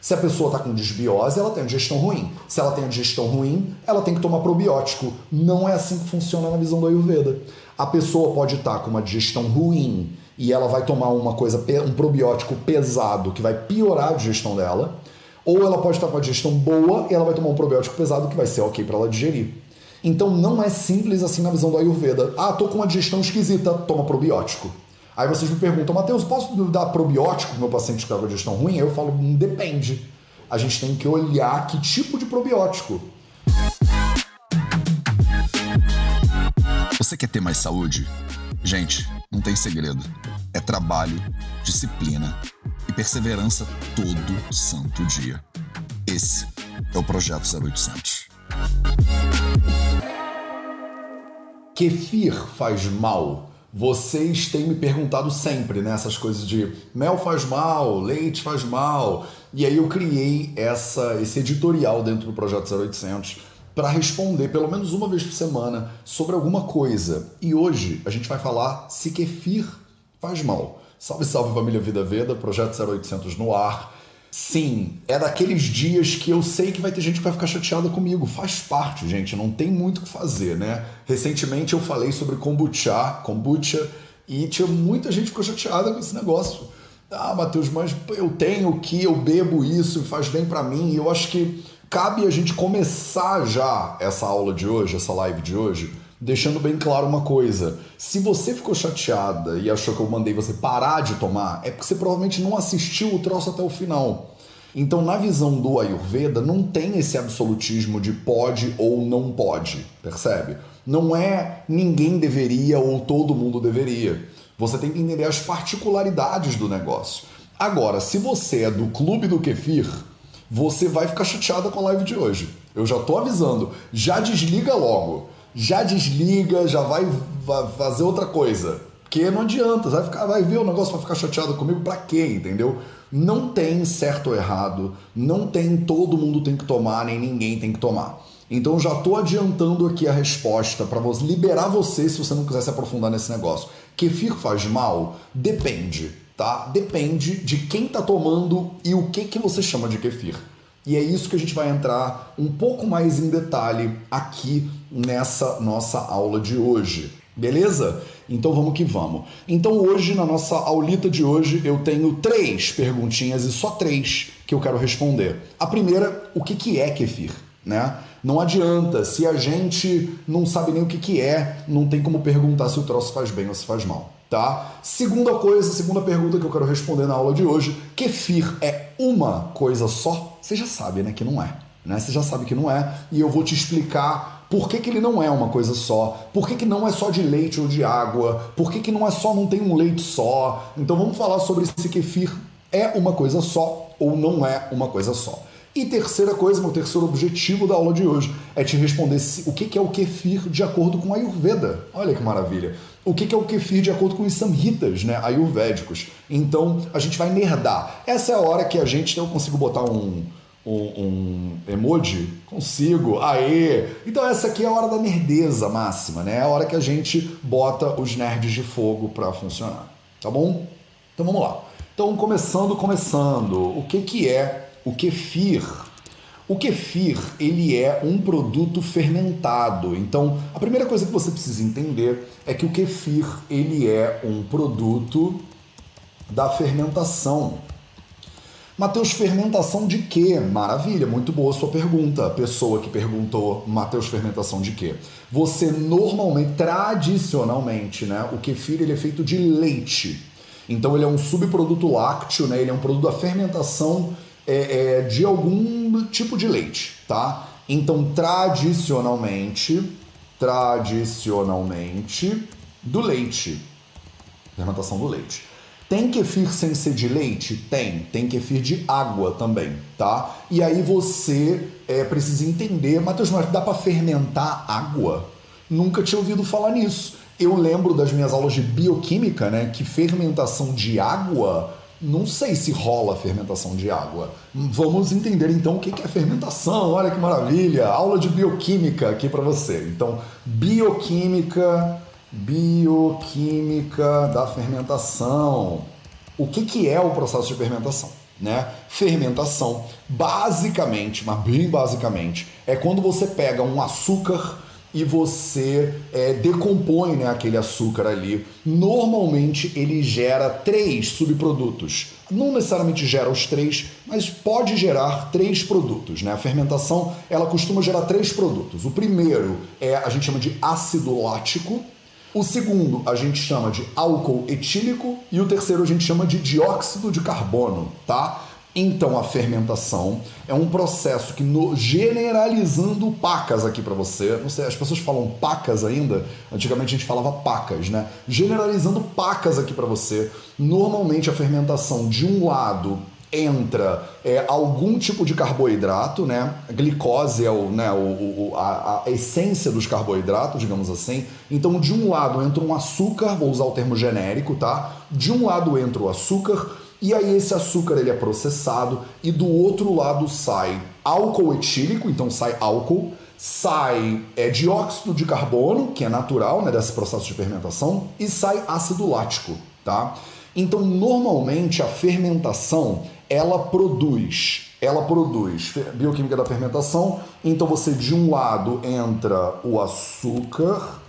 Se a pessoa está com desbiose, ela tem uma digestão ruim. Se ela tem uma digestão ruim, ela tem que tomar probiótico. Não é assim que funciona na visão do Ayurveda. A pessoa pode estar tá com uma digestão ruim e ela vai tomar uma coisa, um probiótico pesado que vai piorar a digestão dela, ou ela pode estar tá com uma digestão boa e ela vai tomar um probiótico pesado que vai ser ok para ela digerir. Então não é simples assim na visão do Ayurveda. Ah, tô com uma digestão esquisita, toma probiótico. Aí vocês me perguntam, Matheus, posso dar probiótico pro meu paciente que está com digestão ruim? Eu falo, hum, depende. A gente tem que olhar que tipo de probiótico. Você quer ter mais saúde? Gente, não tem segredo. É trabalho, disciplina e perseverança todo santo dia. Esse é o Projeto 0800. Kefir faz mal vocês têm me perguntado sempre, né? Coisas de mel faz mal, leite faz mal. E aí eu criei essa, esse editorial dentro do Projeto 0800 para responder pelo menos uma vez por semana sobre alguma coisa. E hoje a gente vai falar se kefir faz mal. Salve, salve família Vida Veda, Projeto 0800 no ar. Sim, é daqueles dias que eu sei que vai ter gente que vai ficar chateada comigo. Faz parte, gente, não tem muito o que fazer, né? Recentemente eu falei sobre kombucha, kombucha, e tinha muita gente que ficou chateada com esse negócio. Ah, Matheus, mas eu tenho que, eu bebo isso, faz bem para mim. E eu acho que cabe a gente começar já essa aula de hoje, essa live de hoje, deixando bem claro uma coisa. Se você ficou chateada e achou que eu mandei você parar de tomar, é porque você provavelmente não assistiu o troço até o final. Então, na visão do Ayurveda, não tem esse absolutismo de pode ou não pode, percebe? Não é ninguém deveria ou todo mundo deveria. Você tem que entender as particularidades do negócio. Agora, se você é do clube do kefir, você vai ficar chateada com a live de hoje. Eu já tô avisando. Já desliga logo já desliga, já vai, fazer outra coisa. Porque não adianta, vai, ficar, vai ver o negócio para ficar chateado comigo, para quê, entendeu? Não tem certo ou errado, não tem todo mundo tem que tomar, nem ninguém tem que tomar. Então já estou adiantando aqui a resposta para liberar você se você não quiser se aprofundar nesse negócio. Kefir faz mal? Depende, tá? Depende de quem está tomando e o que que você chama de kefir. E é isso que a gente vai entrar um pouco mais em detalhe aqui nessa nossa aula de hoje. Beleza? Então vamos que vamos. Então hoje, na nossa aulita de hoje, eu tenho três perguntinhas e só três que eu quero responder. A primeira, o que, que é kefir? Né? Não adianta, se a gente não sabe nem o que, que é, não tem como perguntar se o troço faz bem ou se faz mal tá? Segunda coisa, segunda pergunta que eu quero responder na aula de hoje, kefir é uma coisa só? Você já sabe, né, que não é, né? Você já sabe que não é, e eu vou te explicar por que, que ele não é uma coisa só, por que, que não é só de leite ou de água, por que, que não é só, não tem um leite só. Então vamos falar sobre se kefir é uma coisa só ou não é uma coisa só. E terceira coisa, meu terceiro objetivo da aula de hoje é te responder se, o que é o kefir de acordo com a Ayurveda. Olha que maravilha. O que é o kefir de acordo com os samhitas, né, ayurvédicos. Então a gente vai nerdar. Essa é a hora que a gente, eu consigo botar um, um, um, emoji? Consigo. Aê! Então essa aqui é a hora da nerdeza máxima, né? É a hora que a gente bota os nerds de fogo para funcionar. Tá bom? Então vamos lá. Então começando, começando. O que que é o kefir. O kefir, ele é um produto fermentado. Então, a primeira coisa que você precisa entender é que o kefir, ele é um produto da fermentação. Mateus, fermentação de quê? Maravilha, muito boa sua pergunta. Pessoa que perguntou, Mateus, fermentação de quê? Você normalmente, tradicionalmente, né, o kefir ele é feito de leite. Então ele é um subproduto lácteo, né? Ele é um produto da fermentação é, é, de algum tipo de leite, tá? Então, tradicionalmente, tradicionalmente, do leite. Fermentação do leite. Tem kefir sem ser de leite? Tem. Tem kefir de água também, tá? E aí você é, precisa entender, Matheus, mas dá para fermentar água? Nunca tinha ouvido falar nisso. Eu lembro das minhas aulas de bioquímica, né, que fermentação de água não sei se rola fermentação de água. Vamos entender então o que é fermentação. Olha que maravilha! Aula de bioquímica aqui para você. Então, bioquímica, bioquímica da fermentação. O que, que é o processo de fermentação? né? Fermentação, basicamente, mas bem basicamente, é quando você pega um açúcar e você é, decompõe né, aquele açúcar ali. Normalmente ele gera três subprodutos. Não necessariamente gera os três, mas pode gerar três produtos. Né? A fermentação ela costuma gerar três produtos. O primeiro é a gente chama de ácido lático. O segundo a gente chama de álcool etílico e o terceiro a gente chama de dióxido de carbono, tá? Então a fermentação é um processo que no, generalizando pacas aqui para você, não sei, as pessoas falam pacas ainda, antigamente a gente falava pacas, né? Generalizando pacas aqui para você, normalmente a fermentação de um lado entra é, algum tipo de carboidrato, né? Glicose é o, né, o, o a, a, essência dos carboidratos, digamos assim. Então, de um lado entra um açúcar, vou usar o termo genérico, tá? De um lado entra o açúcar e aí esse açúcar ele é processado e do outro lado sai álcool etílico, então sai álcool, sai é, dióxido de carbono, que é natural né, desse processo de fermentação, e sai ácido lático, tá? Então normalmente a fermentação ela produz, ela produz bioquímica da fermentação. Então você de um lado entra o açúcar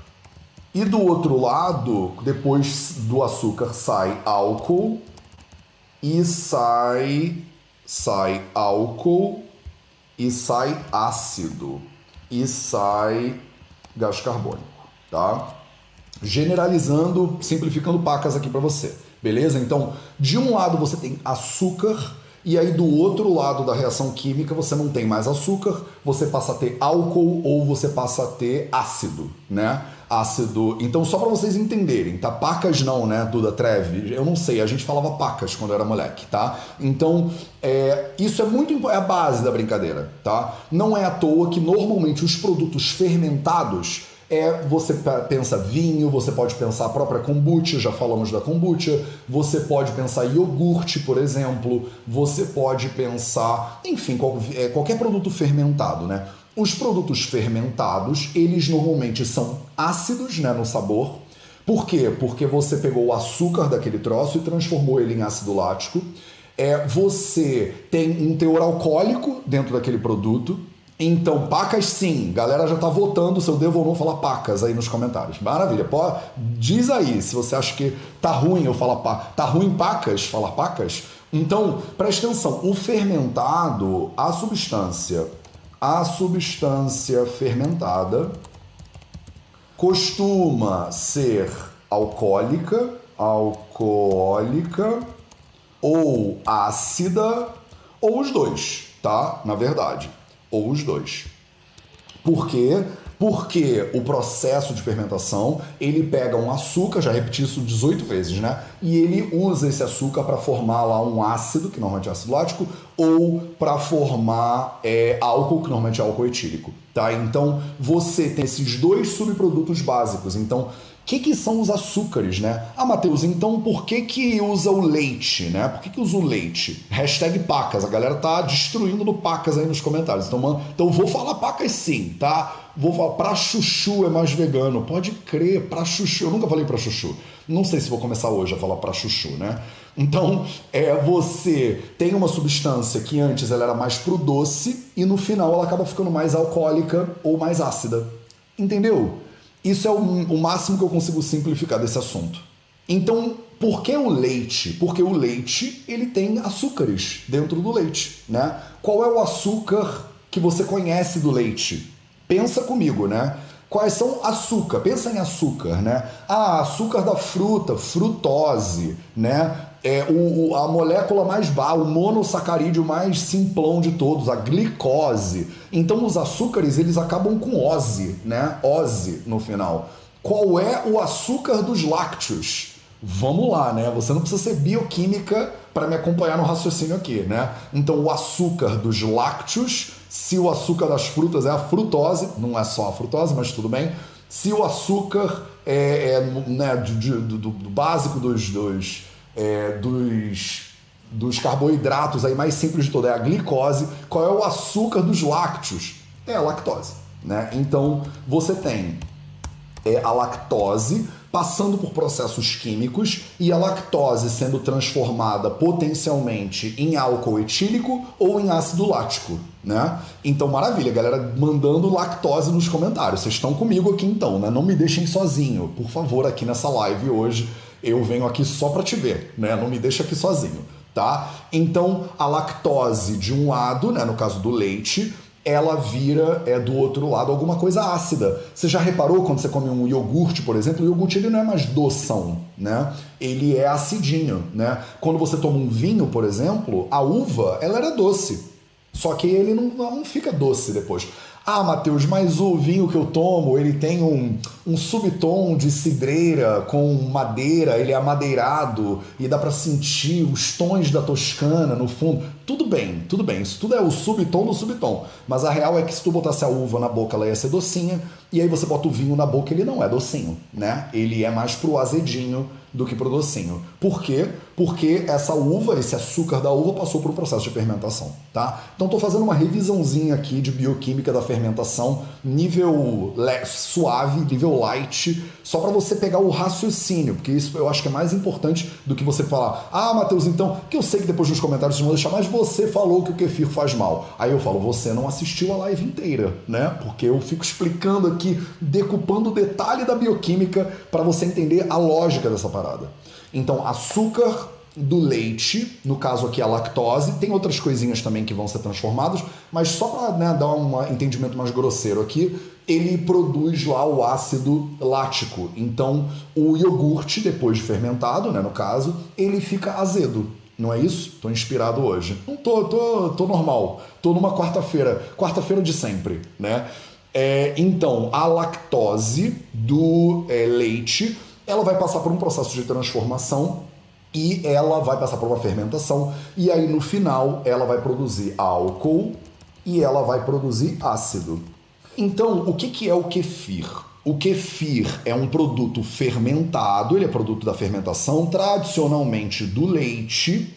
e do outro lado, depois do açúcar sai álcool e sai sai álcool e sai ácido e sai gás carbônico, tá? Generalizando, simplificando pacas aqui para você, beleza? Então, de um lado você tem açúcar e aí do outro lado da reação química você não tem mais açúcar, você passa a ter álcool ou você passa a ter ácido, né? Ácido. Então, só para vocês entenderem, tá? Pacas não, né, Duda Treve? Eu não sei, a gente falava pacas quando era moleque, tá? Então, é, isso é muito é a base da brincadeira, tá? Não é à toa que normalmente os produtos fermentados é você pensa vinho, você pode pensar a própria kombucha, já falamos da kombucha, você pode pensar iogurte, por exemplo, você pode pensar, enfim, é, qualquer produto fermentado, né? Os produtos fermentados, eles normalmente são ácidos, né, no sabor. Por quê? Porque você pegou o açúcar daquele troço e transformou ele em ácido lático. É, você tem um teor alcoólico dentro daquele produto, então, pacas sim. Galera já tá votando se eu devo ou não falar pacas aí nos comentários. Maravilha. Pô, diz aí se você acha que tá ruim eu falar pacas. Tá ruim pacas? Falar pacas? Então, preste atenção. O fermentado, a substância, a substância fermentada costuma ser alcoólica, alcoólica ou ácida ou os dois, tá? Na verdade ou os dois. Por quê? Porque o processo de fermentação, ele pega um açúcar, já repeti isso 18 vezes, né? E ele usa esse açúcar para formar lá um ácido, que normalmente é ácido lático, ou para formar é, álcool, que normalmente é álcool etílico, tá? Então, você tem esses dois subprodutos básicos. Então, que, que são os açúcares, né? Ah, Matheus, então por que que usa o leite, né? Por que que usa o leite? Hashtag pacas, a galera tá destruindo no pacas aí nos comentários. Então, mano, então vou falar pacas sim, tá? Vou falar, pra chuchu é mais vegano. Pode crer, pra chuchu. Eu nunca falei pra chuchu. Não sei se vou começar hoje a falar pra chuchu, né? Então, é você tem uma substância que antes ela era mais pro doce e no final ela acaba ficando mais alcoólica ou mais ácida. Entendeu? Isso é o, o máximo que eu consigo simplificar desse assunto. Então, por que o leite? Porque o leite ele tem açúcares dentro do leite, né? Qual é o açúcar que você conhece do leite? Pensa comigo, né? Quais são açúcar? Pensa em açúcar, né? Ah, açúcar da fruta, frutose, né? É, o, a molécula mais baixa, o monossacarídeo mais simplão de todos, a glicose. Então os açúcares eles acabam com ose, né? Ose no final. Qual é o açúcar dos lácteos? Vamos lá, né? Você não precisa ser bioquímica para me acompanhar no raciocínio aqui, né? Então o açúcar dos lácteos, se o açúcar das frutas é a frutose, não é só a frutose, mas tudo bem. Se o açúcar é, é né, do, do, do, básico dos, dos é, dos, dos carboidratos aí mais simples de toda é a glicose. Qual é o açúcar dos lácteos? É a lactose. Né? Então você tem é, a lactose passando por processos químicos e a lactose sendo transformada potencialmente em álcool etílico ou em ácido lático, né? Então, maravilha, galera, mandando lactose nos comentários. Vocês estão comigo aqui então, né? Não me deixem sozinho, por favor, aqui nessa live hoje. Eu venho aqui só para te ver, né? Não me deixa aqui sozinho, tá? Então, a lactose de um lado, né, no caso do leite, ela vira é, do outro lado alguma coisa ácida. Você já reparou quando você come um iogurte, por exemplo, o iogurte ele não é mais doção, né? Ele é acidinho, né? Quando você toma um vinho, por exemplo, a uva, ela era doce. Só que ele não, não fica doce depois. Ah, Matheus, mas o vinho que eu tomo, ele tem um, um subtom de cidreira com madeira, ele é amadeirado e dá para sentir os tons da toscana no fundo. Tudo bem, tudo bem, isso tudo é o subtom do subtom. Mas a real é que se tu botasse a uva na boca, ela ia ser docinha, e aí você bota o vinho na boca, ele não é docinho, né? Ele é mais pro azedinho do que pro docinho. Por quê? Porque essa uva, esse açúcar da uva passou por um processo de fermentação, tá? Então estou fazendo uma revisãozinha aqui de bioquímica da fermentação, nível suave, nível light, só para você pegar o raciocínio, porque isso eu acho que é mais importante do que você falar: "Ah, Matheus, então, que eu sei que depois nos comentários vocês vão deixar, mas você falou que o kefir faz mal". Aí eu falo: "Você não assistiu a live inteira, né? Porque eu fico explicando aqui, decupando o detalhe da bioquímica para você entender a lógica dessa parada. Então, açúcar do leite, no caso aqui a lactose, tem outras coisinhas também que vão ser transformadas, mas só para né, dar um entendimento mais grosseiro aqui, ele produz lá o ácido lático. Então, o iogurte, depois de fermentado, né, no caso, ele fica azedo. Não é isso? Tô inspirado hoje. Não tô, tô, tô normal. Tô numa quarta-feira, quarta-feira de sempre, né? É, então, a lactose do é, leite ela vai passar por um processo de transformação e ela vai passar por uma fermentação e aí no final ela vai produzir álcool e ela vai produzir ácido. Então, o que, que é o kefir? O kefir é um produto fermentado, ele é produto da fermentação, tradicionalmente do leite,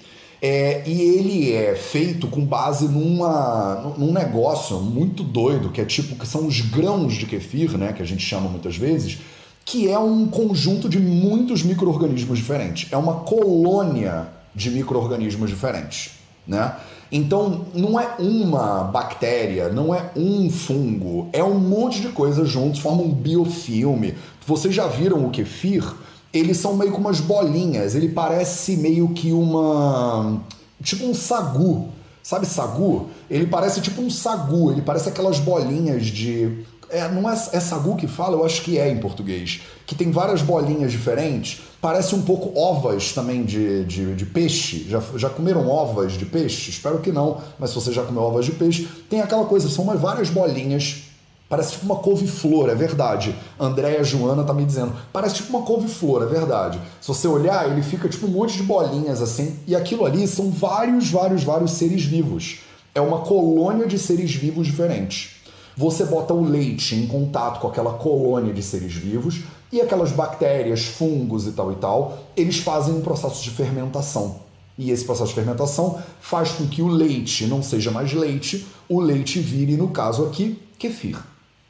é, e ele é feito com base numa, num negócio muito doido, que é tipo que são os grãos de kefir, né, que a gente chama muitas vezes, que é um conjunto de muitos micro-organismos diferentes. É uma colônia de micro-organismos diferentes, né? Então, não é uma bactéria, não é um fungo, é um monte de coisas juntos, forma um biofilme. Vocês já viram o kefir? Eles são meio como umas bolinhas, ele parece meio que uma. tipo um sagu. Sabe sagu? Ele parece tipo um sagu, ele parece aquelas bolinhas de é, não é, é sagu que fala? Eu acho que é em português. Que tem várias bolinhas diferentes. Parece um pouco ovas também de, de, de, peixe. Já, já comeram ovas de peixe? Espero que não, mas se você já comeu ovas de peixe, tem aquela coisa, são umas várias bolinhas. Parece tipo uma couve-flor, é verdade. Andréia Joana tá me dizendo. Parece tipo uma couve-flor, é verdade. Se você olhar, ele fica tipo um monte de bolinhas assim. E aquilo ali são vários, vários, vários seres vivos. É uma colônia de seres vivos diferentes. Você bota o leite em contato com aquela colônia de seres vivos e aquelas bactérias, fungos e tal e tal, eles fazem um processo de fermentação. E esse processo de fermentação faz com que o leite não seja mais leite, o leite vire, no caso aqui, kefir.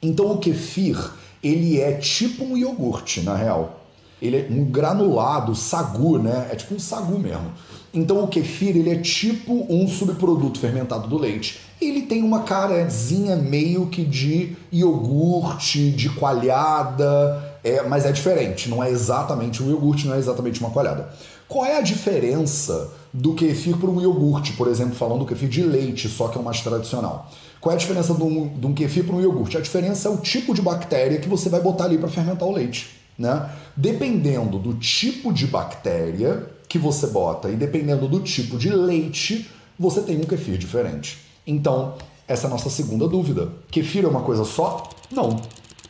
Então o kefir, ele é tipo um iogurte, na real. Ele é um granulado, sagu, né? É tipo um sagu mesmo. Então o kefir, ele é tipo um subproduto fermentado do leite ele tem uma carazinha meio que de iogurte, de coalhada, é, mas é diferente, não é exatamente um iogurte, não é exatamente uma coalhada. Qual é a diferença do kefir para um iogurte, por exemplo, falando do kefir de leite, só que é o mais tradicional? Qual é a diferença de um, de um kefir para um iogurte? A diferença é o tipo de bactéria que você vai botar ali para fermentar o leite. Né? Dependendo do tipo de bactéria que você bota e dependendo do tipo de leite, você tem um kefir diferente. Então, essa é a nossa segunda dúvida. Kefir é uma coisa só? Não,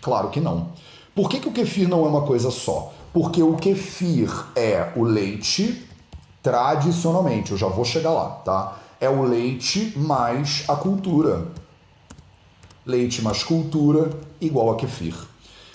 claro que não. Por que, que o kefir não é uma coisa só? Porque o kefir é o leite tradicionalmente, eu já vou chegar lá, tá? É o leite mais a cultura. Leite mais cultura igual a kefir.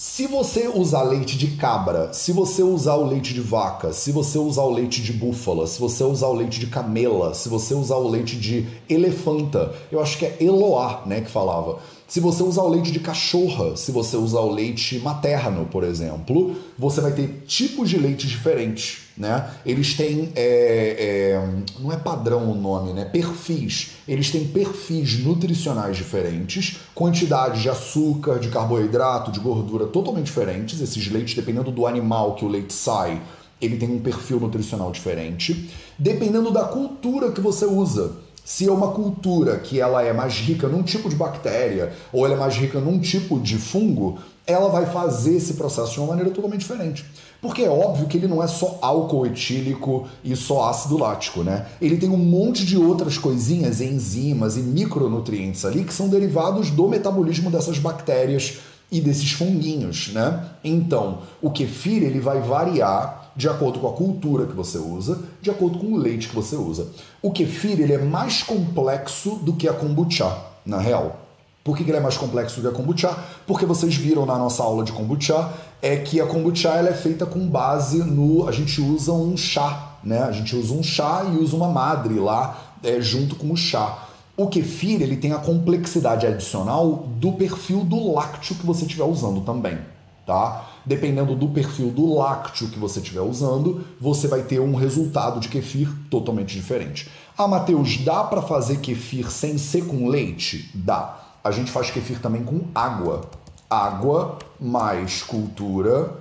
Se você usar leite de cabra, se você usar o leite de vaca, se você usar o leite de búfala, se você usar o leite de camela, se você usar o leite de elefanta, eu acho que é Eloá, né, que falava. Se você usar o leite de cachorra, se você usar o leite materno, por exemplo, você vai ter tipos de leite diferentes, né? Eles têm, é, é, não é padrão o nome, né? Perfis. Eles têm perfis nutricionais diferentes, quantidades de açúcar, de carboidrato, de gordura totalmente diferentes. Esses leites, dependendo do animal que o leite sai, ele tem um perfil nutricional diferente. Dependendo da cultura que você usa. Se é uma cultura que ela é mais rica num tipo de bactéria ou ela é mais rica num tipo de fungo, ela vai fazer esse processo de uma maneira totalmente diferente. Porque é óbvio que ele não é só álcool etílico e só ácido lático, né? Ele tem um monte de outras coisinhas, enzimas e micronutrientes ali que são derivados do metabolismo dessas bactérias e desses funguinhos, né? Então, o kefir ele vai variar de acordo com a cultura que você usa, de acordo com o leite que você usa. O kefir ele é mais complexo do que a kombucha, na real. Por que ele é mais complexo do que a kombucha? Porque vocês viram na nossa aula de kombucha é que a kombucha ela é feita com base no. A gente usa um chá, né? A gente usa um chá e usa uma madre lá é, junto com o chá. O kefir ele tem a complexidade adicional do perfil do lácteo que você estiver usando também, tá? dependendo do perfil do lácteo que você estiver usando, você vai ter um resultado de kefir totalmente diferente. Ah, Matheus, dá para fazer kefir sem ser com leite? Dá. A gente faz kefir também com água. Água mais cultura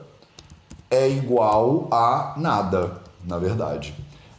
é igual a nada, na verdade.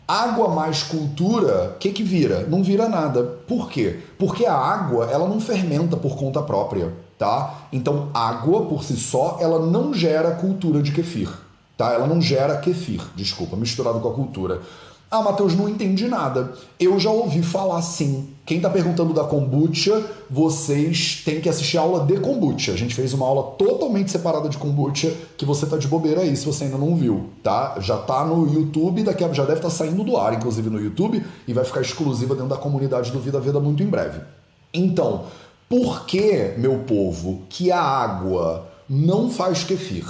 Água mais cultura, o que, que vira? Não vira nada. Por quê? Porque a água ela não fermenta por conta própria tá? Então, água por si só, ela não gera cultura de kefir, tá? Ela não gera kefir, desculpa, misturado com a cultura. Ah, Matheus, não entendi nada. Eu já ouvi falar sim. Quem tá perguntando da kombucha, vocês têm que assistir a aula de kombucha. A gente fez uma aula totalmente separada de kombucha que você tá de bobeira aí se você ainda não viu, tá? Já tá no YouTube, daqui a, já deve estar tá saindo do ar, inclusive no YouTube, e vai ficar exclusiva dentro da comunidade do Vida Vida muito em breve. Então, por que, meu povo, que a água não faz kefir?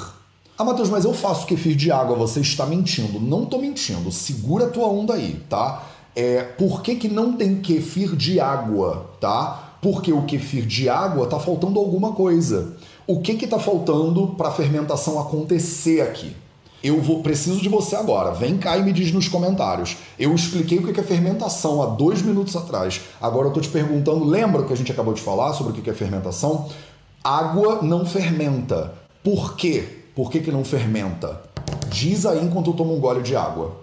Ah, Matheus, mas eu faço kefir de água, você está mentindo. Não estou mentindo, segura a tua onda aí, tá? É, por que, que não tem kefir de água, tá? Porque o kefir de água tá faltando alguma coisa. O que que tá faltando para a fermentação acontecer aqui? Eu vou preciso de você agora. Vem cá e me diz nos comentários. Eu expliquei o que é fermentação há dois minutos atrás. Agora eu estou te perguntando. Lembra o que a gente acabou de falar sobre o que é fermentação? Água não fermenta. Por quê? Por que, que não fermenta? Diz aí enquanto eu tomo um gole de água.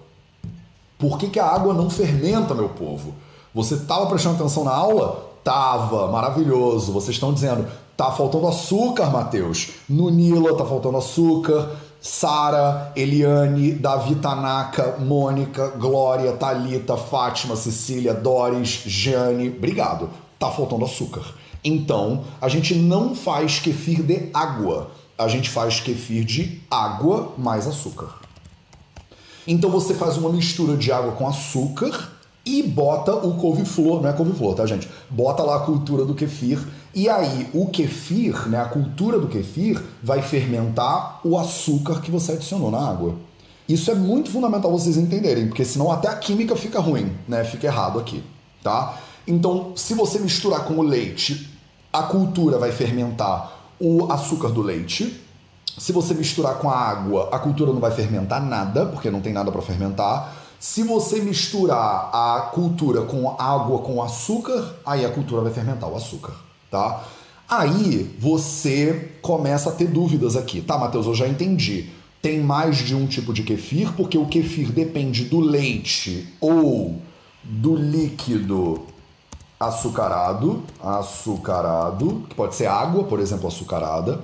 Por que, que a água não fermenta, meu povo? Você estava prestando atenção na aula? Tava, maravilhoso. Vocês estão dizendo, tá faltando açúcar, Matheus. No Nila tá faltando açúcar. Sara, Eliane, Davi Tanaka, Mônica, Glória, Talita, Fátima, Cecília, Doris, Jane. Obrigado. Tá faltando açúcar. Então, a gente não faz kefir de água. A gente faz kefir de água mais açúcar. Então você faz uma mistura de água com açúcar e bota o couve-flor, não é couve-flor, tá, gente? Bota lá a cultura do kefir e aí o kefir, né, a cultura do kefir vai fermentar o açúcar que você adicionou na água. Isso é muito fundamental vocês entenderem, porque senão até a química fica ruim, né? Fica errado aqui, tá? Então, se você misturar com o leite, a cultura vai fermentar o açúcar do leite. Se você misturar com a água, a cultura não vai fermentar nada, porque não tem nada para fermentar. Se você misturar a cultura com água com açúcar, aí a cultura vai fermentar o açúcar, tá? Aí você começa a ter dúvidas aqui. Tá, Matheus, eu já entendi. Tem mais de um tipo de kefir, porque o kefir depende do leite ou do líquido açucarado, açucarado, que pode ser água, por exemplo, açucarada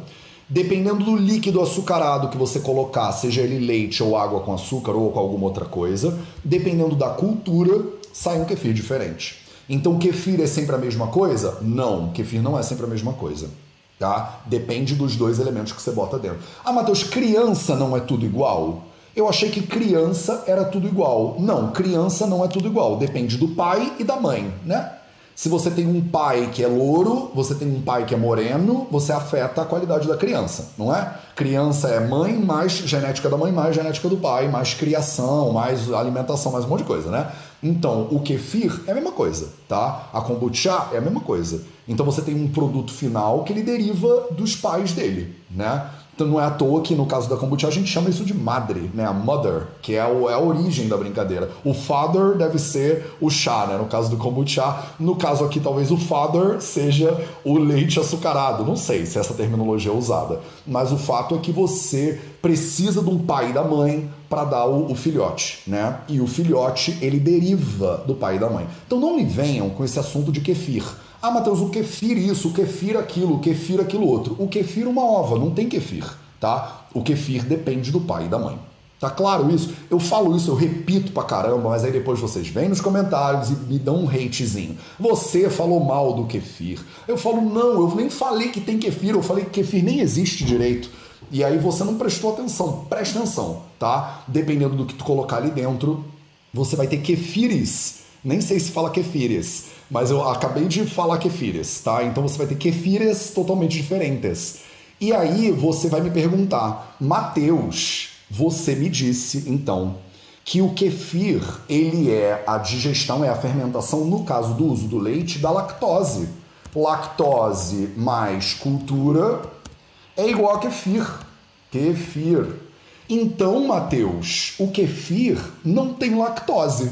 Dependendo do líquido açucarado que você colocar, seja ele leite ou água com açúcar ou com alguma outra coisa, dependendo da cultura, sai um kefir diferente. Então, kefir é sempre a mesma coisa? Não, kefir não é sempre a mesma coisa. Tá? Depende dos dois elementos que você bota dentro. Ah, Matheus, criança não é tudo igual? Eu achei que criança era tudo igual. Não, criança não é tudo igual. Depende do pai e da mãe, né? Se você tem um pai que é louro, você tem um pai que é moreno, você afeta a qualidade da criança, não é? Criança é mãe, mais genética da mãe, mais genética do pai, mais criação, mais alimentação, mais um monte de coisa, né? Então, o kefir é a mesma coisa, tá? A kombucha é a mesma coisa. Então você tem um produto final que ele deriva dos pais dele, né? Então não é à toa que no caso da kombucha a gente chama isso de madre, né? A mother, que é, o, é a origem da brincadeira. O father deve ser o chá, né? No caso do kombucha. No caso aqui, talvez o father seja o leite açucarado. Não sei se essa terminologia é usada. Mas o fato é que você precisa de um pai e da mãe para dar o, o, filhote, né? E o filhote, ele deriva do pai e da mãe. Então não me venham com esse assunto de kefir. Ah, Matheus, o kefir isso, o kefir aquilo, o kefir aquilo outro. O kefir uma ova, não tem kefir, tá? O kefir depende do pai e da mãe. Tá claro isso? Eu falo isso, eu repito pra caramba, mas aí depois vocês vêm nos comentários e me dão um hatezinho. Você falou mal do kefir. Eu falo, não, eu nem falei que tem kefir, eu falei que kefir nem existe direito. E aí você não prestou atenção. Presta atenção, tá? Dependendo do que tu colocar ali dentro, você vai ter kefires. Nem sei se fala kefires mas eu acabei de falar kefires, tá? Então você vai ter kefires totalmente diferentes. E aí você vai me perguntar, Mateus, você me disse então que o kefir, ele é a digestão, é a fermentação, no caso do uso do leite, da lactose. Lactose mais cultura é igual a kefir. Kefir. Então, Mateus, o kefir não tem lactose.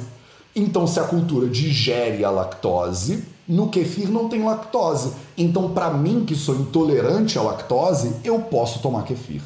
Então, se a cultura digere a lactose, no kefir não tem lactose. Então, para mim, que sou intolerante à lactose, eu posso tomar kefir.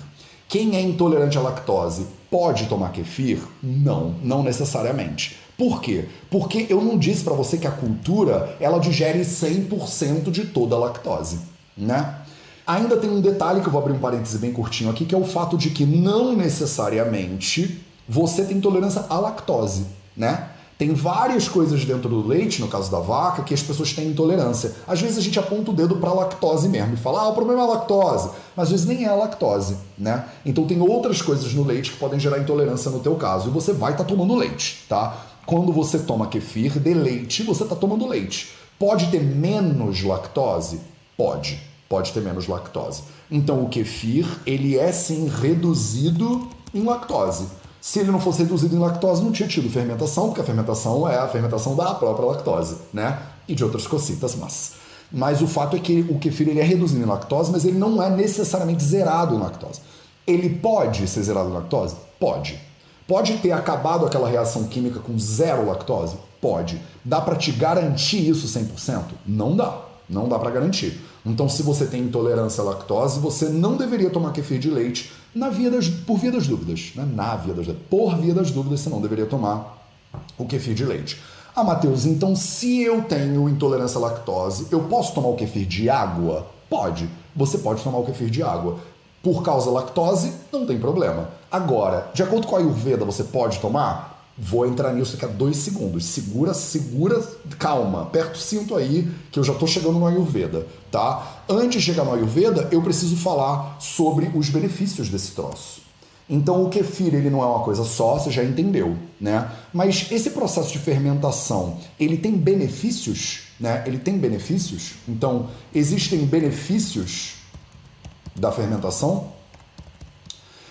Quem é intolerante à lactose pode tomar kefir? Não, não necessariamente. Por quê? Porque eu não disse para você que a cultura ela digere 100% de toda a lactose, né? Ainda tem um detalhe que eu vou abrir um parêntese bem curtinho aqui, que é o fato de que não necessariamente você tem intolerância à lactose, né? Tem várias coisas dentro do leite, no caso da vaca, que as pessoas têm intolerância. Às vezes a gente aponta o dedo para a lactose mesmo e fala, ah, o problema é a lactose. Mas às vezes nem é a lactose, né? Então tem outras coisas no leite que podem gerar intolerância no teu caso. E você vai estar tá tomando leite, tá? Quando você toma kefir de leite, você está tomando leite. Pode ter menos lactose? Pode. Pode ter menos lactose. Então o kefir, ele é sim reduzido em lactose. Se ele não fosse reduzido em lactose, não tinha tido fermentação, porque a fermentação é a fermentação da própria lactose, né? E de outras cocitas, mas. Mas o fato é que o kefir ele é reduzido em lactose, mas ele não é necessariamente zerado em lactose. Ele pode ser zerado em lactose? Pode. Pode ter acabado aquela reação química com zero lactose? Pode. Dá para te garantir isso 100%? Não dá. Não dá para garantir. Então, se você tem intolerância à lactose, você não deveria tomar kefir de leite na via das, por via das dúvidas. Né? Na via das. Por via das dúvidas, você não deveria tomar o kefir de leite. Ah, Matheus, então se eu tenho intolerância à lactose, eu posso tomar o kefir de água? Pode. Você pode tomar o kefir de água. Por causa da lactose, não tem problema. Agora, de acordo com a Ayurveda, você pode tomar? Vou entrar nisso daqui a dois segundos. Segura, segura, calma. Aperta o cinto aí, que eu já estou chegando no Ayurveda, tá? Antes de chegar no Ayurveda, eu preciso falar sobre os benefícios desse troço. Então, o kefir, ele não é uma coisa só, você já entendeu, né? Mas esse processo de fermentação, ele tem benefícios, né? Ele tem benefícios? Então, existem benefícios da fermentação?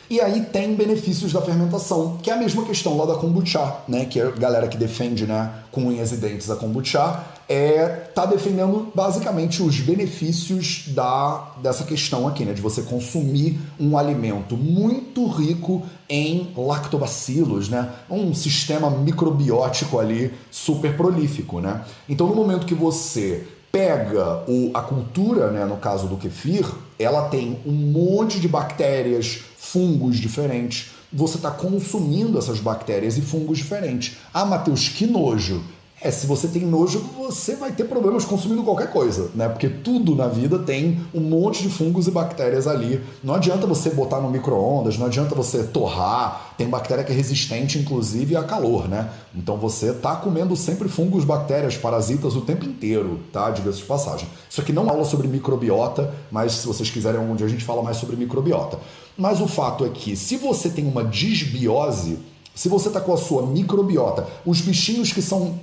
E aí tem benefícios da fermentação, que é a mesma questão lá da kombucha, né? Que a galera que defende, né, com unhas e dentes a kombucha, é tá defendendo basicamente os benefícios da dessa questão aqui, né, de você consumir um alimento muito rico em lactobacilos, né? Um sistema microbiótico ali super prolífico, né? Então no momento que você pega o, a cultura, né, no caso do kefir, ela tem um monte de bactérias, fungos diferentes. Você está consumindo essas bactérias e fungos diferentes. Ah, Matheus, que nojo. É, se você tem nojo, você vai ter problemas consumindo qualquer coisa, né? Porque tudo na vida tem um monte de fungos e bactérias ali. Não adianta você botar no micro-ondas, não adianta você torrar. Tem bactéria que é resistente, inclusive, a calor, né? Então você tá comendo sempre fungos, bactérias, parasitas o tempo inteiro, tá? Diga-se de passagem. Isso aqui não é aula sobre microbiota, mas se vocês quiserem um dia a gente fala mais sobre microbiota. Mas o fato é que se você tem uma disbiose, se você está com a sua microbiota, os bichinhos que são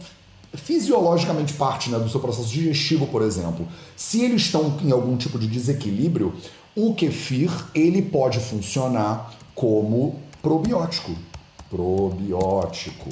fisiologicamente parte né, do seu processo digestivo, por exemplo, se eles estão em algum tipo de desequilíbrio, o kefir ele pode funcionar como probiótico. Probiótico.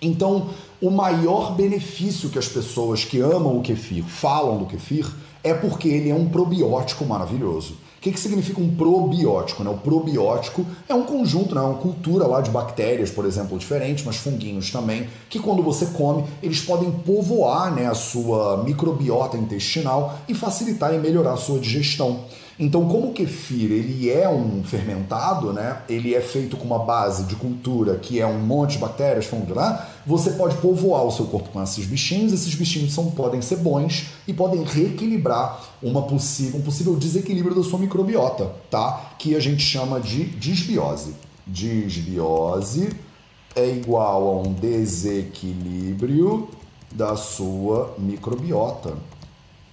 Então, o maior benefício que as pessoas que amam o kefir falam do kefir é porque ele é um probiótico maravilhoso que, que significa um probiótico? Né? O probiótico é um conjunto, né? uma cultura lá de bactérias, por exemplo, diferentes, mas funguinhos também, que quando você come, eles podem povoar né, a sua microbiota intestinal e facilitar e melhorar a sua digestão. Então, como o kefir ele é um fermentado, né? Ele é feito com uma base de cultura que é um monte de bactérias, fungos, né? Você pode povoar o seu corpo com esses bichinhos. Esses bichinhos são, podem ser bons e podem reequilibrar uma possível, um possível desequilíbrio da sua microbiota, tá? Que a gente chama de disbiose. Disbiose é igual a um desequilíbrio da sua microbiota.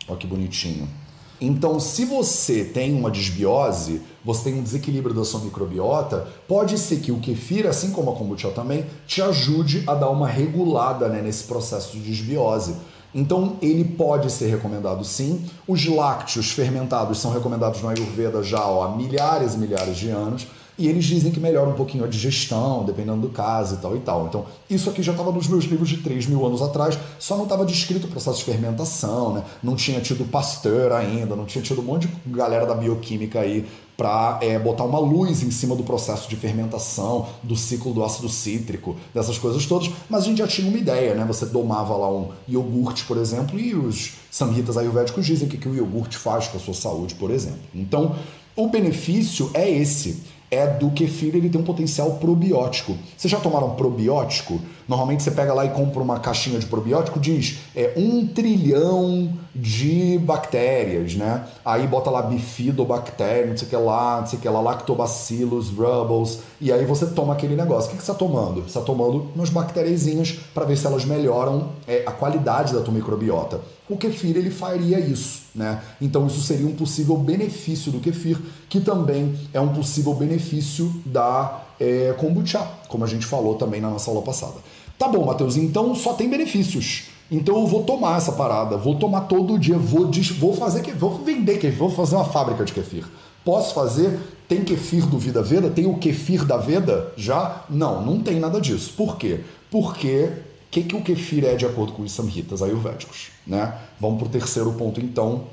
Olha que bonitinho. Então, se você tem uma desbiose, você tem um desequilíbrio da sua microbiota, pode ser que o kefir, assim como a kombucha também, te ajude a dar uma regulada né, nesse processo de desbiose. Então, ele pode ser recomendado sim. Os lácteos fermentados são recomendados no Ayurveda já ó, há milhares e milhares de anos. E eles dizem que melhora um pouquinho a digestão, dependendo do caso e tal e tal. Então, isso aqui já estava nos meus livros de 3 mil anos atrás, só não estava descrito o processo de fermentação, né? Não tinha tido Pasteur ainda, não tinha tido um monte de galera da bioquímica aí para é, botar uma luz em cima do processo de fermentação, do ciclo do ácido cítrico, dessas coisas todas, mas a gente já tinha uma ideia, né? Você domava lá um iogurte, por exemplo, e os samhitas ayurvédicos dizem o que, que o iogurte faz com a sua saúde, por exemplo. Então, o benefício é esse é do kefir, ele tem um potencial probiótico. Vocês já tomaram probiótico? Normalmente você pega lá e compra uma caixinha de probiótico, diz é um trilhão de bactérias, né? Aí bota lá bifidobactéria, não sei o que lá, não sei o que lá, lactobacillus, rubbles, e aí você toma aquele negócio. O que, você está tomando? Você está tomando umas bactériazinhas para ver se elas melhoram é, a qualidade da tua microbiota. O kefir ele faria isso, né? Então isso seria um possível benefício do kefir, que também é um possível benefício da é, kombucha, como a gente falou também na nossa aula passada. Tá bom, Matheus, então só tem benefícios. Então eu vou tomar essa parada, vou tomar todo dia, vou, vou fazer que vou vender kefir, vou fazer uma fábrica de kefir. Posso fazer? Tem kefir do Vida Veda? Tem o kefir da Veda? Já? Não, não tem nada disso. Por quê? Porque o que, que o kefir é de acordo com os samhitas ayurvédicos? Né? Vamos para o terceiro ponto então,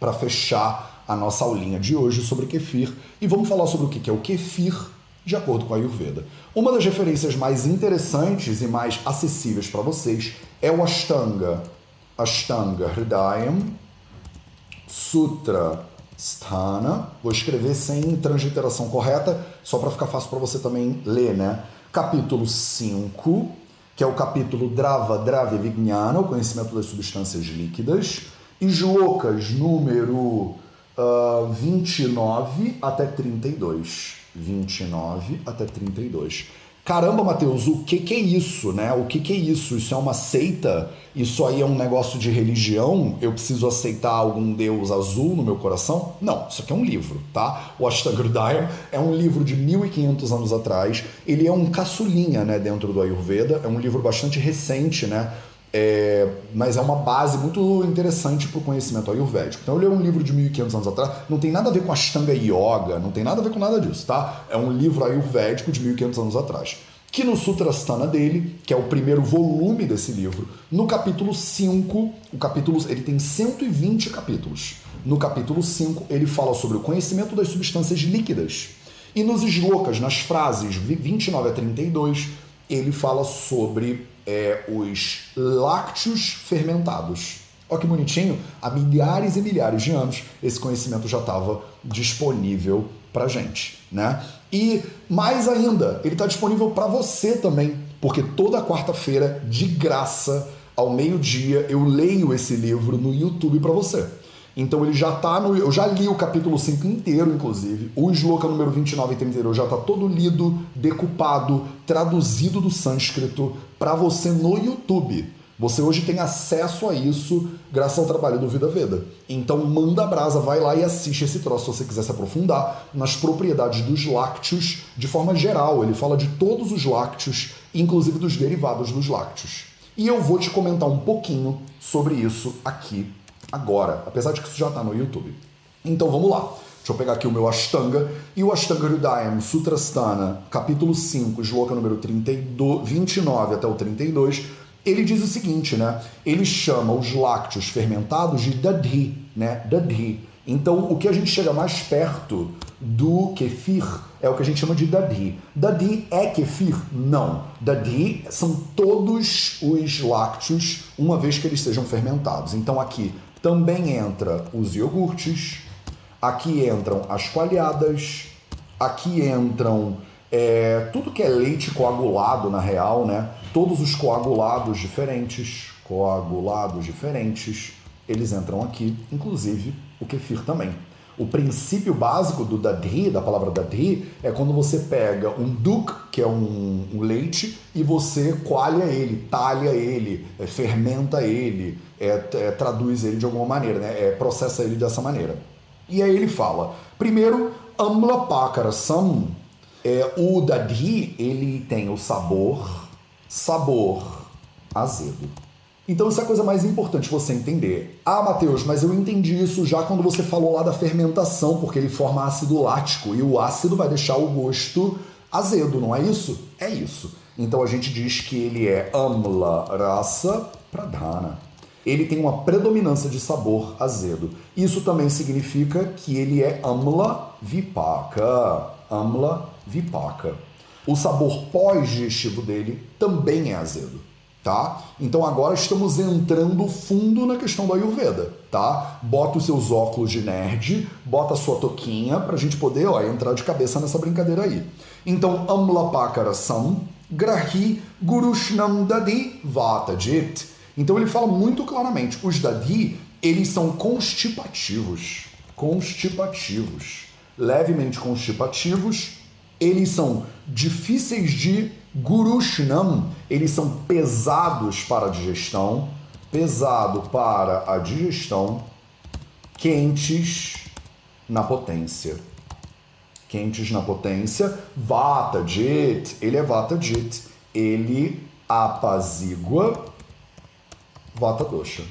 para fechar a nossa aulinha de hoje sobre kefir. E vamos falar sobre o que, que é o kefir de acordo com a Ayurveda. Uma das referências mais interessantes e mais acessíveis para vocês é o Ashtanga. Ashtanga Hridayam Sutra Sthana. Vou escrever sem transliteração correta, só para ficar fácil para você também ler, né? Capítulo 5, que é o capítulo Drava Dravya Vijnana, o conhecimento das substâncias líquidas, e Shlokas número uh, ah, 29 até 32. 29 até 32. Caramba, Mateus, o que, que é isso, né? O que, que é isso? Isso é uma seita? Isso aí é um negócio de religião? Eu preciso aceitar algum deus azul no meu coração? Não, isso aqui é um livro, tá? O Ashtagridayam é um livro de 1500 anos atrás. Ele é um caçulinha, né, dentro do Ayurveda. É um livro bastante recente, né? É, mas é uma base muito interessante para o conhecimento ayurvédico. Então, eu li um livro de 1500 anos atrás, não tem nada a ver com Ashtanga Yoga, não tem nada a ver com nada disso, tá? É um livro ayurvédico de 1500 anos atrás. Que no Sutrasthana dele, que é o primeiro volume desse livro, no capítulo 5, o capítulo, ele tem 120 capítulos. No capítulo 5, ele fala sobre o conhecimento das substâncias líquidas. E nos eslokas, nas frases 29 a 32, ele fala sobre é, os lácteos fermentados. Olha que bonitinho, há milhares e milhares de anos esse conhecimento já estava disponível para gente, né? E mais ainda, ele está disponível para você também, porque toda quarta-feira, de graça, ao meio-dia, eu leio esse livro no YouTube para você. Então ele já tá no. Eu já li o capítulo 5 inteiro, inclusive. O Sloka número 29 e 32 já tá todo lido, decupado, traduzido do sânscrito para você no YouTube. Você hoje tem acesso a isso graças ao trabalho do Vida Veda. Então manda a brasa, vai lá e assiste esse troço se você quiser se aprofundar nas propriedades dos lácteos de forma geral. Ele fala de todos os lácteos, inclusive dos derivados dos lácteos. E eu vou te comentar um pouquinho sobre isso aqui agora, apesar de que isso já está no YouTube. Então vamos lá. Deixa eu pegar aqui o meu Ashtanga. E o Ashtanga Hridayam Sutrasthana, capítulo 5, sloka número 32, 29 até o 32, ele diz o seguinte, né? Ele chama os lácteos fermentados de dadhi, né? Dadhi. Então, o que a gente chega mais perto do kefir é o que a gente chama de dadhi. Dadhi é kefir? Não. Dadhi são todos os lácteos, uma vez que eles sejam fermentados. Então, aqui também entra os iogurtes, aqui entram as coalhadas, aqui entram é, tudo que é leite coagulado, na real, né? Todos os coagulados diferentes, coagulados diferentes, eles entram aqui, inclusive o kefir também. O princípio básico do dadri, da palavra dadri, é quando você pega um duk, que é um, um leite, e você coalha ele, talha ele, é, fermenta ele, é, é, traduz ele de alguma maneira, né? É, processa ele dessa maneira. E aí ele fala, primeiro, amla pakara sam, é, o dadri, ele tem o sabor sabor azedo. Então isso é a coisa mais importante você entender. Ah, Matheus, mas eu entendi isso já quando você falou lá da fermentação, porque ele forma ácido lático e o ácido vai deixar o gosto azedo, não é isso? É isso. Então a gente diz que ele é amla rasa pradhana. Ele tem uma predominância de sabor azedo. Isso também significa que ele é amla vipaka. Amla vipaka. O sabor pós-digestivo dele também é azedo, tá? Então agora estamos entrando fundo na questão da Ayurveda, tá? Bota os seus óculos de nerd, bota a sua toquinha pra gente poder, ó, entrar de cabeça nessa brincadeira aí. Então, Amlapakara Sam, Grahi Gurushnam Dadi Vatajit. Então ele fala muito claramente, os Dadi, eles são constipativos. Constipativos. Levemente constipativos, eles são difíceis de gurushnam, eles são pesados para a digestão, pesado para a digestão, quentes na potência. Quentes na potência, vata jit, ele é vata jit, ele apazigua vata dosha.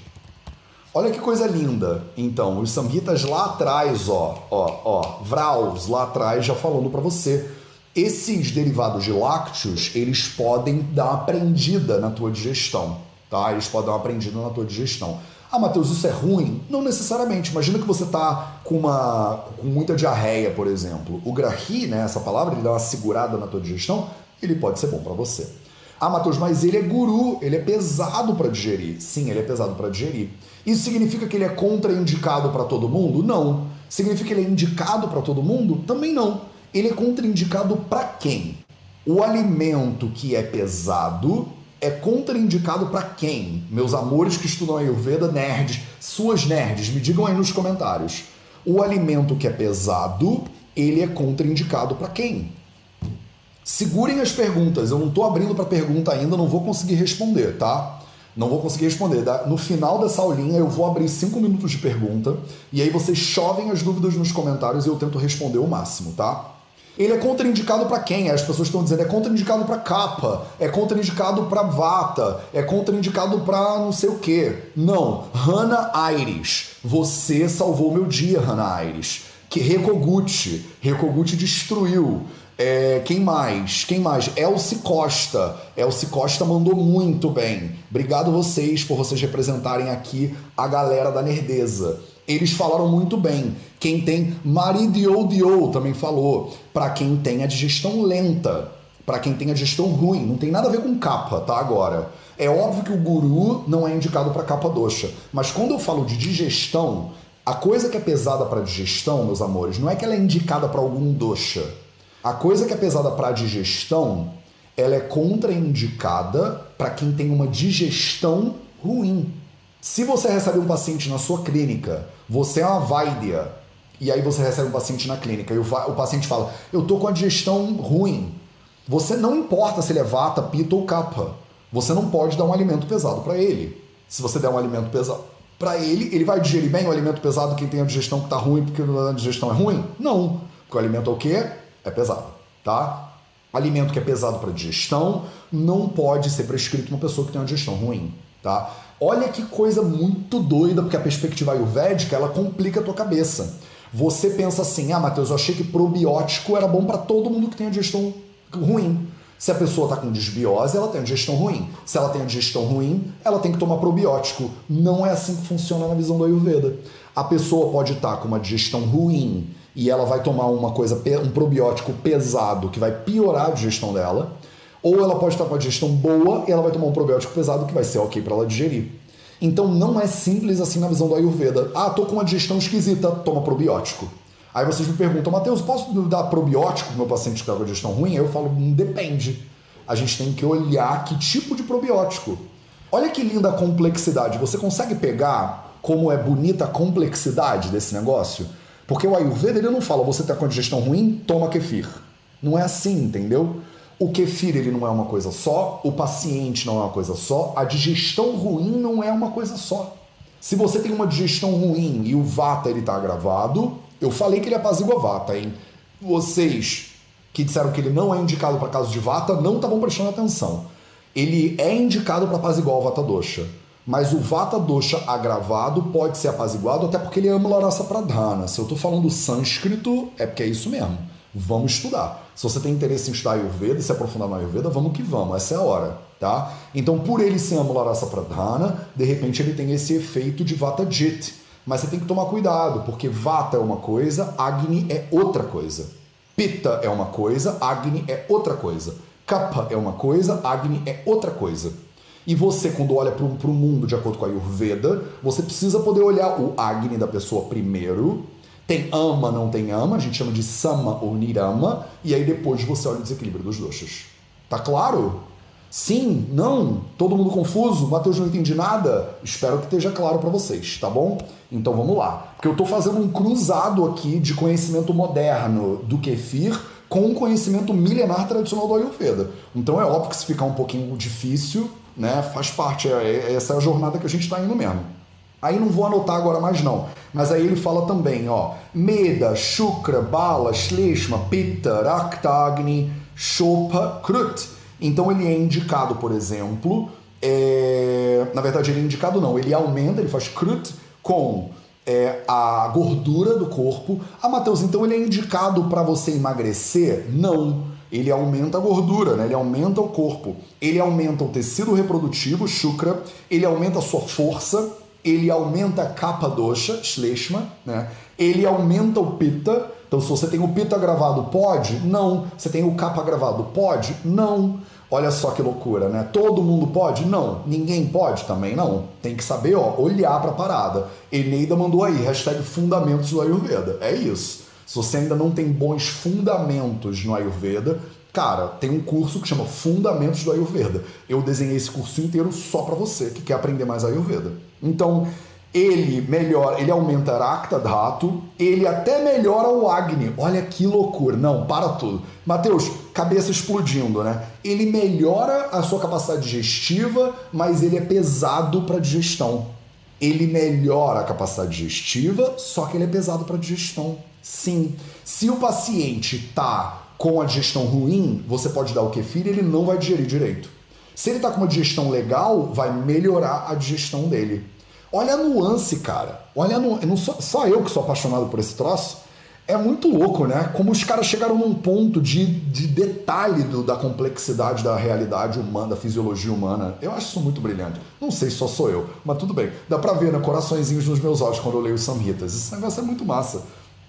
Olha que coisa linda. Então, os samhitas lá atrás, ó, ó, ó, Vraus lá atrás já falando para você. Esses derivados de lácteos, eles podem dar uma prendida na tua digestão, tá? Eles podem dar uma prendida na tua digestão. Ah, Matheus, isso é ruim? Não necessariamente. Imagina que você tá com uma com muita diarreia, por exemplo. O grahi, né, essa palavra, ele dá uma segurada na tua digestão, ele pode ser bom para você. Ah, Matheus, mas ele é guru, ele é pesado para digerir. Sim, ele é pesado para digerir. Isso significa que ele é contraindicado para todo mundo? Não. Significa que ele é indicado para todo mundo? Também não. Ele é contraindicado para quem? O alimento que é pesado é contraindicado para quem? Meus amores que estudam Ayurveda, nerds, suas nerds, me digam aí nos comentários. O alimento que é pesado, ele é contraindicado para quem? Segurem as perguntas, eu não estou abrindo para pergunta ainda, não vou conseguir responder, tá? Não vou conseguir responder. No final dessa aulinha eu vou abrir cinco minutos de pergunta e aí vocês chovem as dúvidas nos comentários e eu tento responder o máximo, tá? Ele é contraindicado para quem? As pessoas estão dizendo é contraindicado para capa, é contraindicado para vata, é contraindicado para não sei o que. Não, Hannah Aires, você salvou meu dia, Hannah Aires. Que Rekoguchi, Rekoguchi destruiu. É, quem mais? Quem mais? Elci Costa. Elci Costa mandou muito bem. Obrigado vocês por vocês representarem aqui a galera da nerdeza. Eles falaram muito bem. Quem tem Maridio Dio também falou. Para quem tem a digestão lenta, para quem tem a digestão ruim, não tem nada a ver com capa, tá? Agora. É óbvio que o guru não é indicado para capa doxa, mas quando eu falo de digestão, a coisa que é pesada para digestão, meus amores, não é que ela é indicada para algum doxa a coisa que é pesada para digestão, ela é contraindicada para quem tem uma digestão ruim. Se você recebe um paciente na sua clínica, você é uma vaidya, e aí você recebe um paciente na clínica e o, o paciente fala: Eu tô com a digestão ruim. Você não importa se ele é vata, pita ou kapha. Você não pode dar um alimento pesado para ele. Se você der um alimento pesado para ele, ele vai digerir bem o alimento pesado quem tem a digestão que tá ruim porque a digestão é ruim? Não. Porque o alimento é o quê? É pesado, tá? Alimento que é pesado para digestão não pode ser prescrito uma pessoa que tem uma digestão ruim, tá? Olha que coisa muito doida, porque a perspectiva ayurvédica ela complica a tua cabeça. Você pensa assim: ah, Matheus, eu achei que probiótico era bom para todo mundo que tem a digestão ruim. Se a pessoa está com desbiose, ela tem a digestão ruim. Se ela tem a digestão ruim, ela tem que tomar probiótico. Não é assim que funciona na visão do Ayurveda. A pessoa pode estar tá com uma digestão ruim e ela vai tomar uma coisa, um probiótico pesado que vai piorar a digestão dela, ou ela pode estar com a digestão boa e ela vai tomar um probiótico pesado que vai ser ok para ela digerir. Então não é simples assim na visão do Ayurveda. Ah, tô com uma digestão esquisita, toma probiótico. Aí vocês me perguntam, Matheus, posso dar probiótico para meu paciente que está com digestão ruim? Eu falo, hum, depende. A gente tem que olhar que tipo de probiótico. Olha que linda a complexidade. Você consegue pegar como é bonita a complexidade desse negócio? Porque o Ayurveda ele não fala, você está com digestão ruim, toma kefir. Não é assim, entendeu? O kefir ele não é uma coisa só, o paciente não é uma coisa só, a digestão ruim não é uma coisa só. Se você tem uma digestão ruim e o vata ele está agravado, eu falei que ele apazigua vata, hein? Vocês que disseram que ele não é indicado para caso de vata não estavam prestando atenção. Ele é indicado para apaziguar o vata dosha. Mas o vata dosha agravado pode ser apaziguado até porque ele ama Larasa Pradhana. Se eu estou falando sânscrito, é porque é isso mesmo. Vamos estudar. Se você tem interesse em estudar Ayurveda e se aprofundar no Ayurveda, vamos que vamos. Essa é a hora, tá? Então, por ele ser Amularasa Pradhana, de repente ele tem esse efeito de Vata Jit mas você tem que tomar cuidado, porque Vata é uma coisa, Agni é outra coisa. Pitta é uma coisa, Agni é outra coisa. Kapha é uma coisa, Agni é outra coisa. E você, quando olha para o mundo de acordo com a Ayurveda, você precisa poder olhar o Agni da pessoa primeiro. Tem ama, não tem ama, a gente chama de Sama ou Nirama, e aí depois você olha o desequilíbrio dos doshas. Tá claro? Sim, não, todo mundo confuso, Matheus não entendi nada. Espero que esteja claro para vocês, tá bom? Então vamos lá. Porque eu estou fazendo um cruzado aqui de conhecimento moderno do kefir com o conhecimento milenar tradicional do Ayurveda. Então é óbvio que se ficar um pouquinho difícil, né, faz parte, é, é, essa é a jornada que a gente está indo mesmo. Aí não vou anotar agora mais não. Mas aí ele fala também, ó, Meda, Shukra, Bala, Shleshma, Pitta, Raktagni, Shopa, Krut então ele é indicado, por exemplo, é... na verdade ele é indicado não, ele aumenta, ele faz crut com é, a gordura do corpo. Ah, Matheus, então ele é indicado para você emagrecer? Não. Ele aumenta a gordura, né? ele aumenta o corpo, ele aumenta o tecido reprodutivo, chukra, ele aumenta a sua força, ele aumenta a capa dosha, shleshma, né? ele aumenta o pitta. Então, se você tem o pitta gravado, pode? Não. Você tem o capa gravado, pode? Não. Olha só que loucura, né? Todo mundo pode? Não. Ninguém pode? Também não. Tem que saber, ó, olhar para a parada. Eneida mandou aí, hashtag fundamentos do Ayurveda. É isso. Se você ainda não tem bons fundamentos no Ayurveda, cara, tem um curso que chama Fundamentos do Ayurveda. Eu desenhei esse curso inteiro só para você que quer aprender mais Ayurveda. Então, ele melhora, ele aumenta Rakta Dhatu, ele até melhora o Agni. Olha que loucura. Não, para tudo. Mateus, cabeça explodindo, né? Ele melhora a sua capacidade digestiva, mas ele é pesado para digestão. Ele melhora a capacidade digestiva, só que ele é pesado para digestão. Sim. Se o paciente tá com a digestão ruim, você pode dar o kefir e ele não vai digerir direito. Se ele tá com uma digestão legal, vai melhorar a digestão dele. Olha a nuance, cara. Olha não sou... só eu que sou apaixonado por esse troço. É muito louco, né? Como os caras chegaram num ponto de, de detalhe do, da complexidade da realidade humana, da fisiologia humana. Eu acho isso muito brilhante. Não sei se só sou eu, mas tudo bem. Dá pra ver, né? Coraçõezinhos nos meus olhos quando eu leio os Samhitas. Esse negócio é muito massa.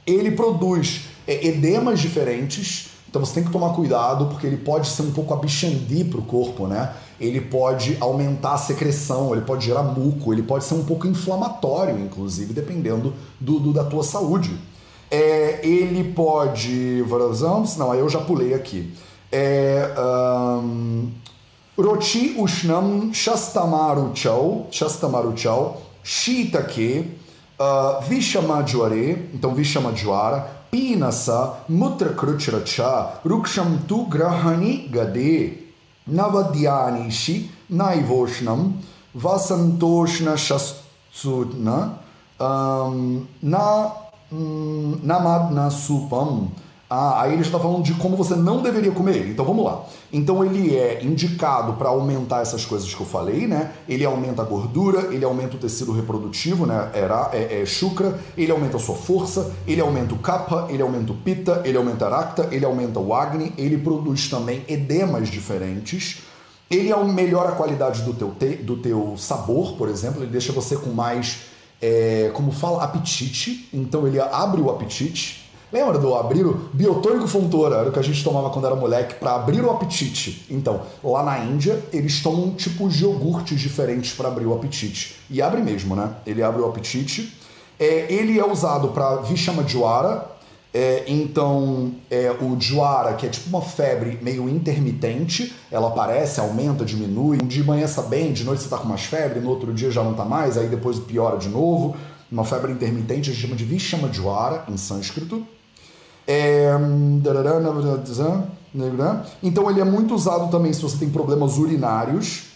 Ele produz é, edemas diferentes, então você tem que tomar cuidado, porque ele pode ser um pouco abixandi pro corpo, né? ele pode aumentar a secreção, ele pode gerar muco, ele pode ser um pouco inflamatório, inclusive, dependendo do, do da tua saúde. É, ele pode. Não, aí eu já pulei aqui. É, um, Roti Ushnam Shastamaruchau, Shastamaruchau, Shitake, uh, Vishamadjware, então Vishamadjwara, Pinasa, Mutrakruchracha, Rukshamtu Grahani Gade, Navadyanishi Naivoshnam Vasantoshna Shastuna um, Na Namadna Supam Ah, aí ele está falando de como você não deveria comer ele. Então vamos lá. Então ele é indicado para aumentar essas coisas que eu falei, né? Ele aumenta a gordura, ele aumenta o tecido reprodutivo, né? Era, é, é ele aumenta a sua força, ele aumenta o kapha, ele aumenta o pita, ele aumenta a rakta, ele aumenta o agni, ele produz também edemas diferentes. Ele melhora a qualidade do teu, te, do teu sabor, por exemplo, ele deixa você com mais, é, como fala, apetite. Então ele abre o apetite Lembra do abrir o biotônico fontora? Era o que a gente tomava quando era moleque para abrir o apetite. Então, lá na Índia, eles tomam tipo de iogurtes diferentes para abrir o apetite. E abre mesmo, né? Ele abre o apetite. É, ele é usado para Vishama Jwara. É, então, é, o Jwara, que é tipo uma febre meio intermitente, ela aparece, aumenta, diminui. De manhã está bem, de noite você está com mais febre, no outro dia já não está mais, aí depois piora de novo. Uma febre intermitente a gente chama de Vishama Jwara em sânscrito. É... Então ele é muito usado também se você tem problemas urinários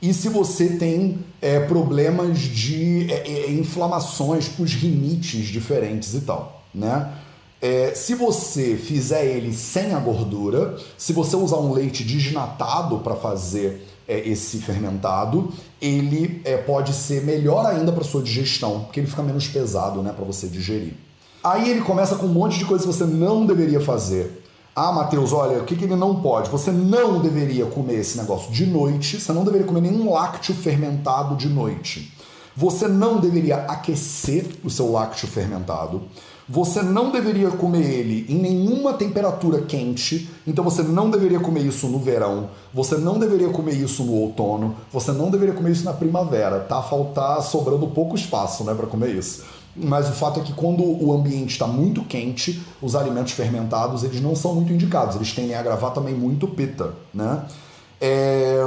e se você tem é, problemas de é, é, inflamações, tipo os rinites diferentes e tal, né? É, se você fizer ele sem a gordura, se você usar um leite desnatado para fazer é, esse fermentado, ele é, pode ser melhor ainda para sua digestão, porque ele fica menos pesado, né, para você digerir. Aí ele começa com um monte de coisas que você não deveria fazer. Ah, Matheus, olha, o que, que ele não pode? Você não deveria comer esse negócio de noite, você não deveria comer nenhum lácteo fermentado de noite. Você não deveria aquecer o seu lácteo fermentado. Você não deveria comer ele em nenhuma temperatura quente, então você não deveria comer isso no verão, você não deveria comer isso no outono, você não deveria comer isso na primavera, tá? Faltar sobrando pouco espaço, né, para comer isso. Mas o fato é que quando o ambiente está muito quente, os alimentos fermentados eles não são muito indicados. Eles tendem a agravar também muito pita, né? É...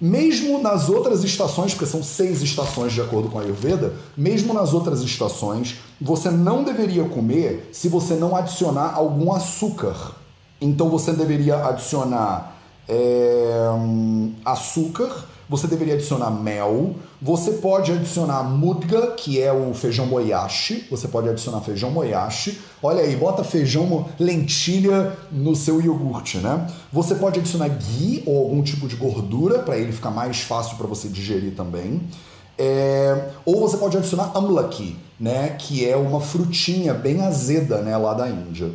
Mesmo nas outras estações, porque são seis estações de acordo com a Ayurveda, mesmo nas outras estações, você não deveria comer se você não adicionar algum açúcar. Então você deveria adicionar é, açúcar você deveria adicionar mel, você pode adicionar mudga, que é o feijão moyashi, você pode adicionar feijão moyashi. Olha aí, bota feijão lentilha no seu iogurte, né? Você pode adicionar ghee ou algum tipo de gordura para ele ficar mais fácil para você digerir também. É... ou você pode adicionar amlaki, né, que é uma frutinha bem azeda, né, lá da Índia.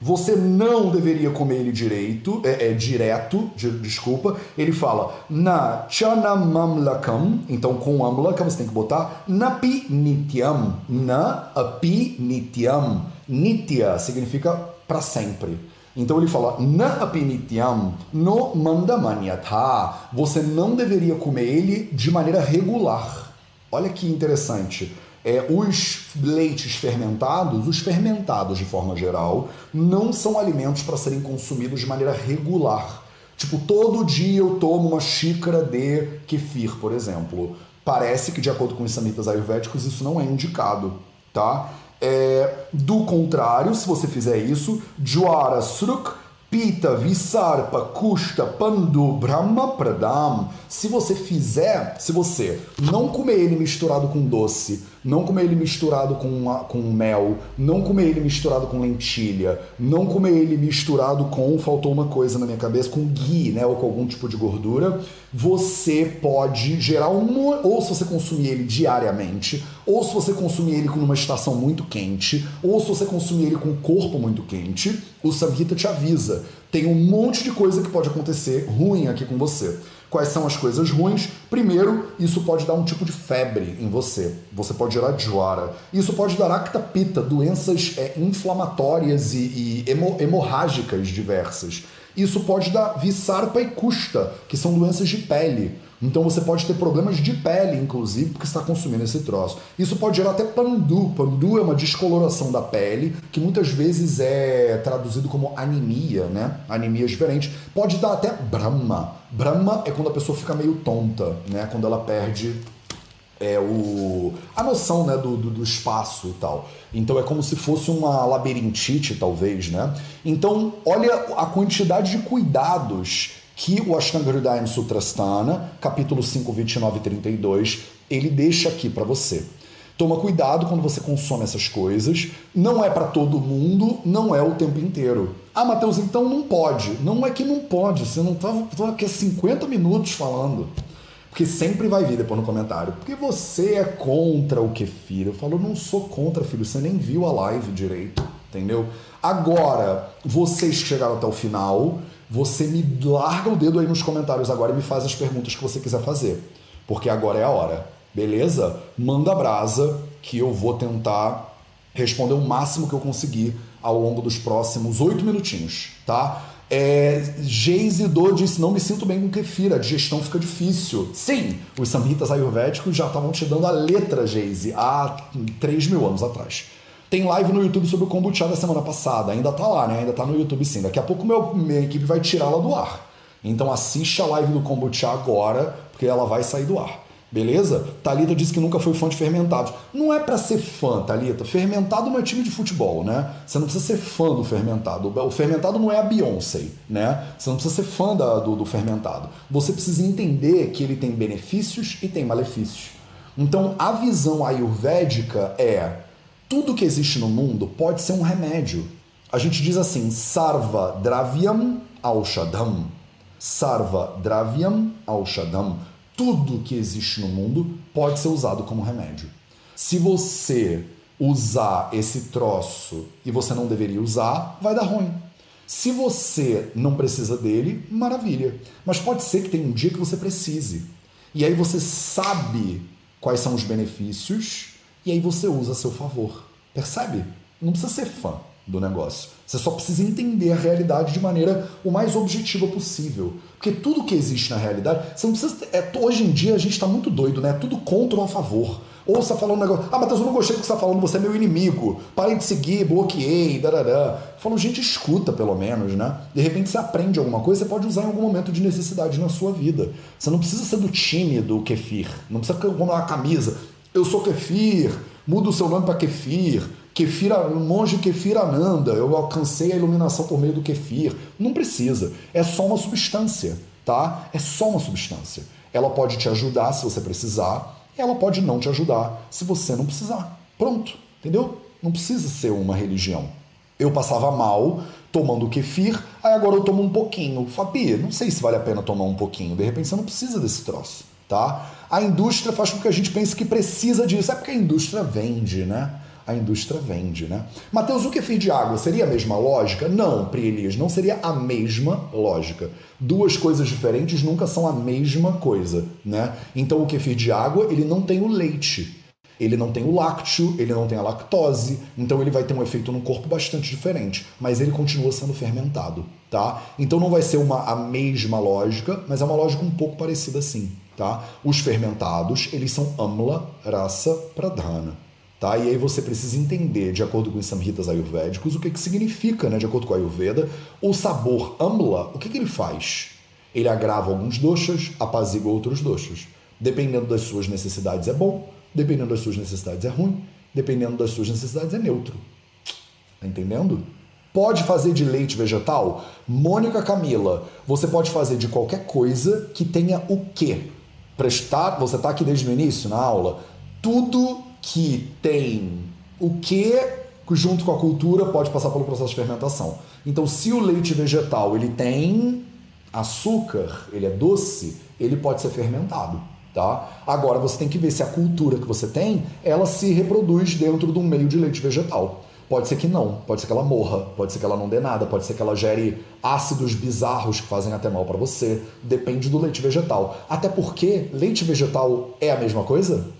Você não deveria comer ele direito, é, é direto, de, desculpa. Ele fala na chana mamlakam, então com amlakam você tem que botar napi nityam, na api nityam. Nitya significa para sempre. Então ele fala na apinityam no mandamanyatha. Você não deveria comer ele de maneira regular. Olha que interessante é, os leites fermentados, os fermentados de forma geral, não são alimentos para serem consumidos de maneira regular. Tipo, todo dia eu tomo uma xícara de kefir, por exemplo. Parece que, de acordo com os samitas ayurvédicos, isso não é indicado, tá? É, do contrário, se você fizer isso, Jwara Sruk Pita, Visarpa, Kusta, Pandu, Brahma Pradam. Se você fizer, se você não comer ele misturado com doce, não comer ele misturado com, com mel, não comer ele misturado com lentilha, não comer ele misturado com, faltou uma coisa na minha cabeça, com ghee, né, ou com algum tipo de gordura, você pode gerar um, ou se você consumir ele diariamente, ou se você consumir ele com uma estação muito quente, ou se você consumir ele com o corpo muito quente, o Samhita te avisa. Tem um monte de coisa que pode acontecer ruim aqui com você. Quais são as coisas ruins? Primeiro, isso pode dar um tipo de febre em você. Você pode gerar jwara. Isso pode dar actapita, doenças é, inflamatórias e, e hemo, hemorrágicas diversas. Isso pode dar visarpa e custa, que são doenças de pele. Então você pode ter problemas de pele, inclusive, porque está consumindo esse troço. Isso pode gerar até pandu. Pandu é uma descoloração da pele, que muitas vezes é traduzido como anemia, né? Anemia diferente. Pode dar até brahma. Brahma é quando a pessoa fica meio tonta, né? Quando ela perde é o, a noção né, do, do, do, espaço e tal. Então é como se fosse uma labirintite, talvez, né? Então, olha a quantidade de cuidados que o Ashtanga Hridayam Sutrasthana, capítulo 5, 29 e 32, ele deixa aqui para você. Toma cuidado quando você consome essas coisas. Não é para todo mundo, não é o tempo inteiro. Ah, Matheus, então não pode. Não é que não pode, você não tá, tá aqui há 50 minutos falando. Porque sempre vai vir depois no comentário. Porque você é contra o kefir. Eu falo, não sou contra, filho. Você nem viu a live direito, entendeu? Agora, vocês que chegaram até o final, você me larga o dedo aí nos comentários agora e me faz as perguntas que você quiser fazer. Porque agora é a hora. Beleza? Manda brasa que eu vou tentar responder o máximo que eu conseguir ao longo dos próximos oito minutinhos, tá? É, Geise Do disse: Não me sinto bem com kefir, a digestão fica difícil. Sim, os samhitas ayurvédicos já estavam te dando a letra Geise há 3 mil anos atrás. Tem live no YouTube sobre o kombucha da semana passada, ainda tá lá, né? Ainda tá no YouTube sim. Daqui a pouco meu, minha equipe vai tirá-la do ar. Então assiste a live do kombucha agora, porque ela vai sair do ar. Beleza? Talita disse que nunca foi fã de fermentados. Não é para ser fã, Talita. Fermentado não é time de futebol, né? Você não precisa ser fã do fermentado. O fermentado não é a Beyoncé, né? Você não precisa ser fã da, do, do fermentado. Você precisa entender que ele tem benefícios e tem malefícios. Então, a visão ayurvédica é tudo que existe no mundo pode ser um remédio. A gente diz assim, sarva dravyam aushadam. Sarva dravyam aushadam tudo que existe no mundo pode ser usado como remédio. Se você usar esse troço e você não deveria usar, vai dar ruim. Se você não precisa dele, maravilha. Mas pode ser que tenha um dia que você precise. E aí você sabe quais são os benefícios e aí você usa a seu favor. Percebe? Não precisa ser fã do negócio. Você só precisa entender a realidade de maneira o mais objetiva possível. Porque tudo que existe na realidade, você não precisa. É, hoje em dia a gente está muito doido, né? Tudo contra ou a favor. Ou você está falando um negócio. Ah, Matheus, eu não gostei do que você está falando, você é meu inimigo. Parei de seguir, bloqueei, darará. Falo, gente, escuta pelo menos, né? De repente você aprende alguma coisa, você pode usar em algum momento de necessidade na sua vida. Você não precisa ser do time do Kefir. Não precisa comprar uma camisa. Eu sou Kefir, muda o seu nome para Kefir Kefir, monge Kefir Ananda, eu alcancei a iluminação por meio do Kefir. Não precisa. É só uma substância, tá? É só uma substância. Ela pode te ajudar se você precisar, ela pode não te ajudar se você não precisar. Pronto, entendeu? Não precisa ser uma religião. Eu passava mal tomando kefir, aí agora eu tomo um pouquinho. Fabi, não sei se vale a pena tomar um pouquinho. De repente você não precisa desse troço, tá? A indústria faz com que a gente pense que precisa disso. É porque a indústria vende, né? a indústria vende, né? Mateus, o kefir de água seria a mesma lógica? Não, Pri não seria a mesma lógica. Duas coisas diferentes nunca são a mesma coisa, né? Então o kefir de água, ele não tem o leite, ele não tem o lácteo, ele não tem a lactose, então ele vai ter um efeito no corpo bastante diferente, mas ele continua sendo fermentado, tá? Então não vai ser uma, a mesma lógica, mas é uma lógica um pouco parecida assim, tá? Os fermentados, eles são amla, rasa, pradhana. Tá? E aí você precisa entender, de acordo com os samhitas ayurvédicos, o que, que significa, né, de acordo com a Ayurveda, o sabor amla, o que, que ele faz? Ele agrava alguns doshas, apazigua outros doshas. Dependendo das suas necessidades é bom, dependendo das suas necessidades é ruim, dependendo das suas necessidades é neutro. Tá entendendo? Pode fazer de leite vegetal? Mônica Camila, você pode fazer de qualquer coisa que tenha o quê? Prestar, você está aqui desde o início na aula, tudo que tem o que junto com a cultura pode passar pelo processo de fermentação. Então, se o leite vegetal ele tem açúcar, ele é doce, ele pode ser fermentado, tá? Agora você tem que ver se a cultura que você tem, ela se reproduz dentro de um meio de leite vegetal. Pode ser que não, pode ser que ela morra, pode ser que ela não dê nada, pode ser que ela gere ácidos bizarros que fazem até mal para você. Depende do leite vegetal. Até porque leite vegetal é a mesma coisa?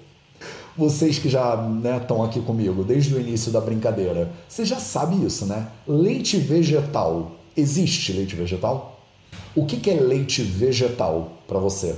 vocês que já estão né, aqui comigo desde o início da brincadeira, você já sabe isso, né? Leite vegetal. Existe leite vegetal? O que, que é leite vegetal para você?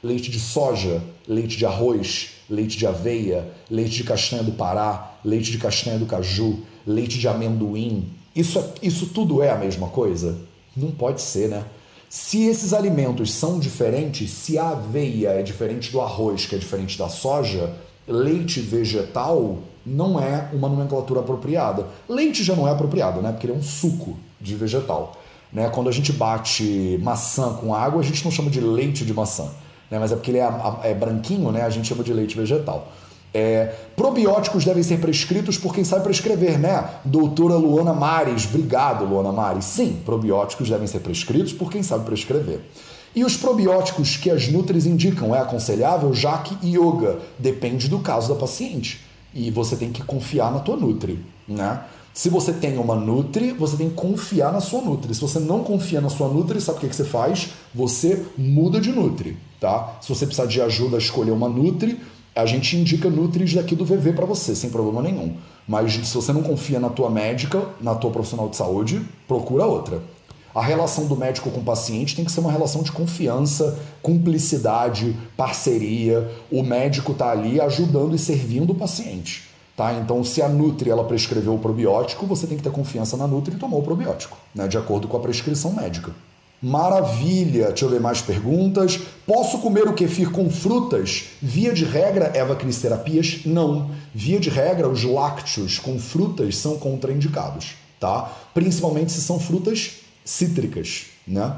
Leite de soja, leite de arroz, leite de aveia, leite de castanha do Pará, leite de castanha do caju, leite de amendoim. Isso, isso tudo é a mesma coisa? Não pode ser, né? Se esses alimentos são diferentes, se a aveia é diferente do arroz, que é diferente da soja, leite vegetal não é uma nomenclatura apropriada. Leite já não é apropriado, né? Porque ele é um suco de vegetal. Né? Quando a gente bate maçã com água, a gente não chama de leite de maçã, né? mas é porque ele é, é branquinho, né? a gente chama de leite vegetal. É, probióticos devem ser prescritos por quem sabe prescrever, né? Doutora Luana Mares, obrigado, Luana Mares. Sim, probióticos devem ser prescritos por quem sabe prescrever. E os probióticos que as Nutris indicam é aconselhável, já que yoga depende do caso da paciente. E você tem que confiar na tua Nutri, né? Se você tem uma Nutri, você tem que confiar na sua Nutri. Se você não confia na sua Nutri, sabe o que, que você faz? Você muda de Nutri, tá? Se você precisar de ajuda a escolher uma Nutri, a gente indica Nutris daqui do VV para você, sem problema nenhum. Mas se você não confia na tua médica, na tua profissional de saúde, procura outra. A relação do médico com o paciente tem que ser uma relação de confiança, cumplicidade, parceria. O médico está ali ajudando e servindo o paciente. Tá? Então, se a Nutri ela prescreveu o probiótico, você tem que ter confiança na Nutri e tomar o probiótico, né? de acordo com a prescrição médica. Maravilha! Deixa eu ver mais perguntas. Posso comer o kefir com frutas? Via de regra, Eva Cris Terapias, não. Via de regra, os lácteos com frutas são contraindicados, tá? Principalmente se são frutas cítricas, né?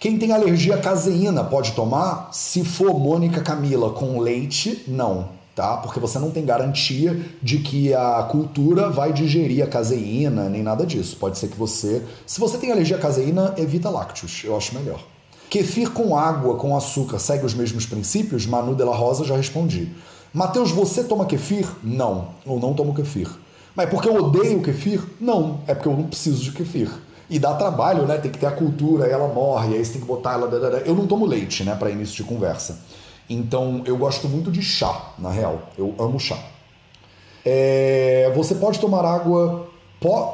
Quem tem alergia à caseína pode tomar? Se for Mônica Camila com leite, não tá? Porque você não tem garantia de que a cultura vai digerir a caseína, nem nada disso. Pode ser que você, se você tem alergia à caseína, evita lácteos, eu acho melhor. Kefir com água, com açúcar, segue os mesmos princípios? Manu de la Rosa já respondi. Mateus, você toma kefir? Não, eu não tomo kefir. Mas é porque eu odeio kefir? Não, é porque eu não preciso de kefir. E dá trabalho, né? Tem que ter a cultura, ela morre, aí você tem que botar ela. Eu não tomo leite, né, para início de conversa. Então eu gosto muito de chá, na real. Eu amo chá. É, você pode tomar água.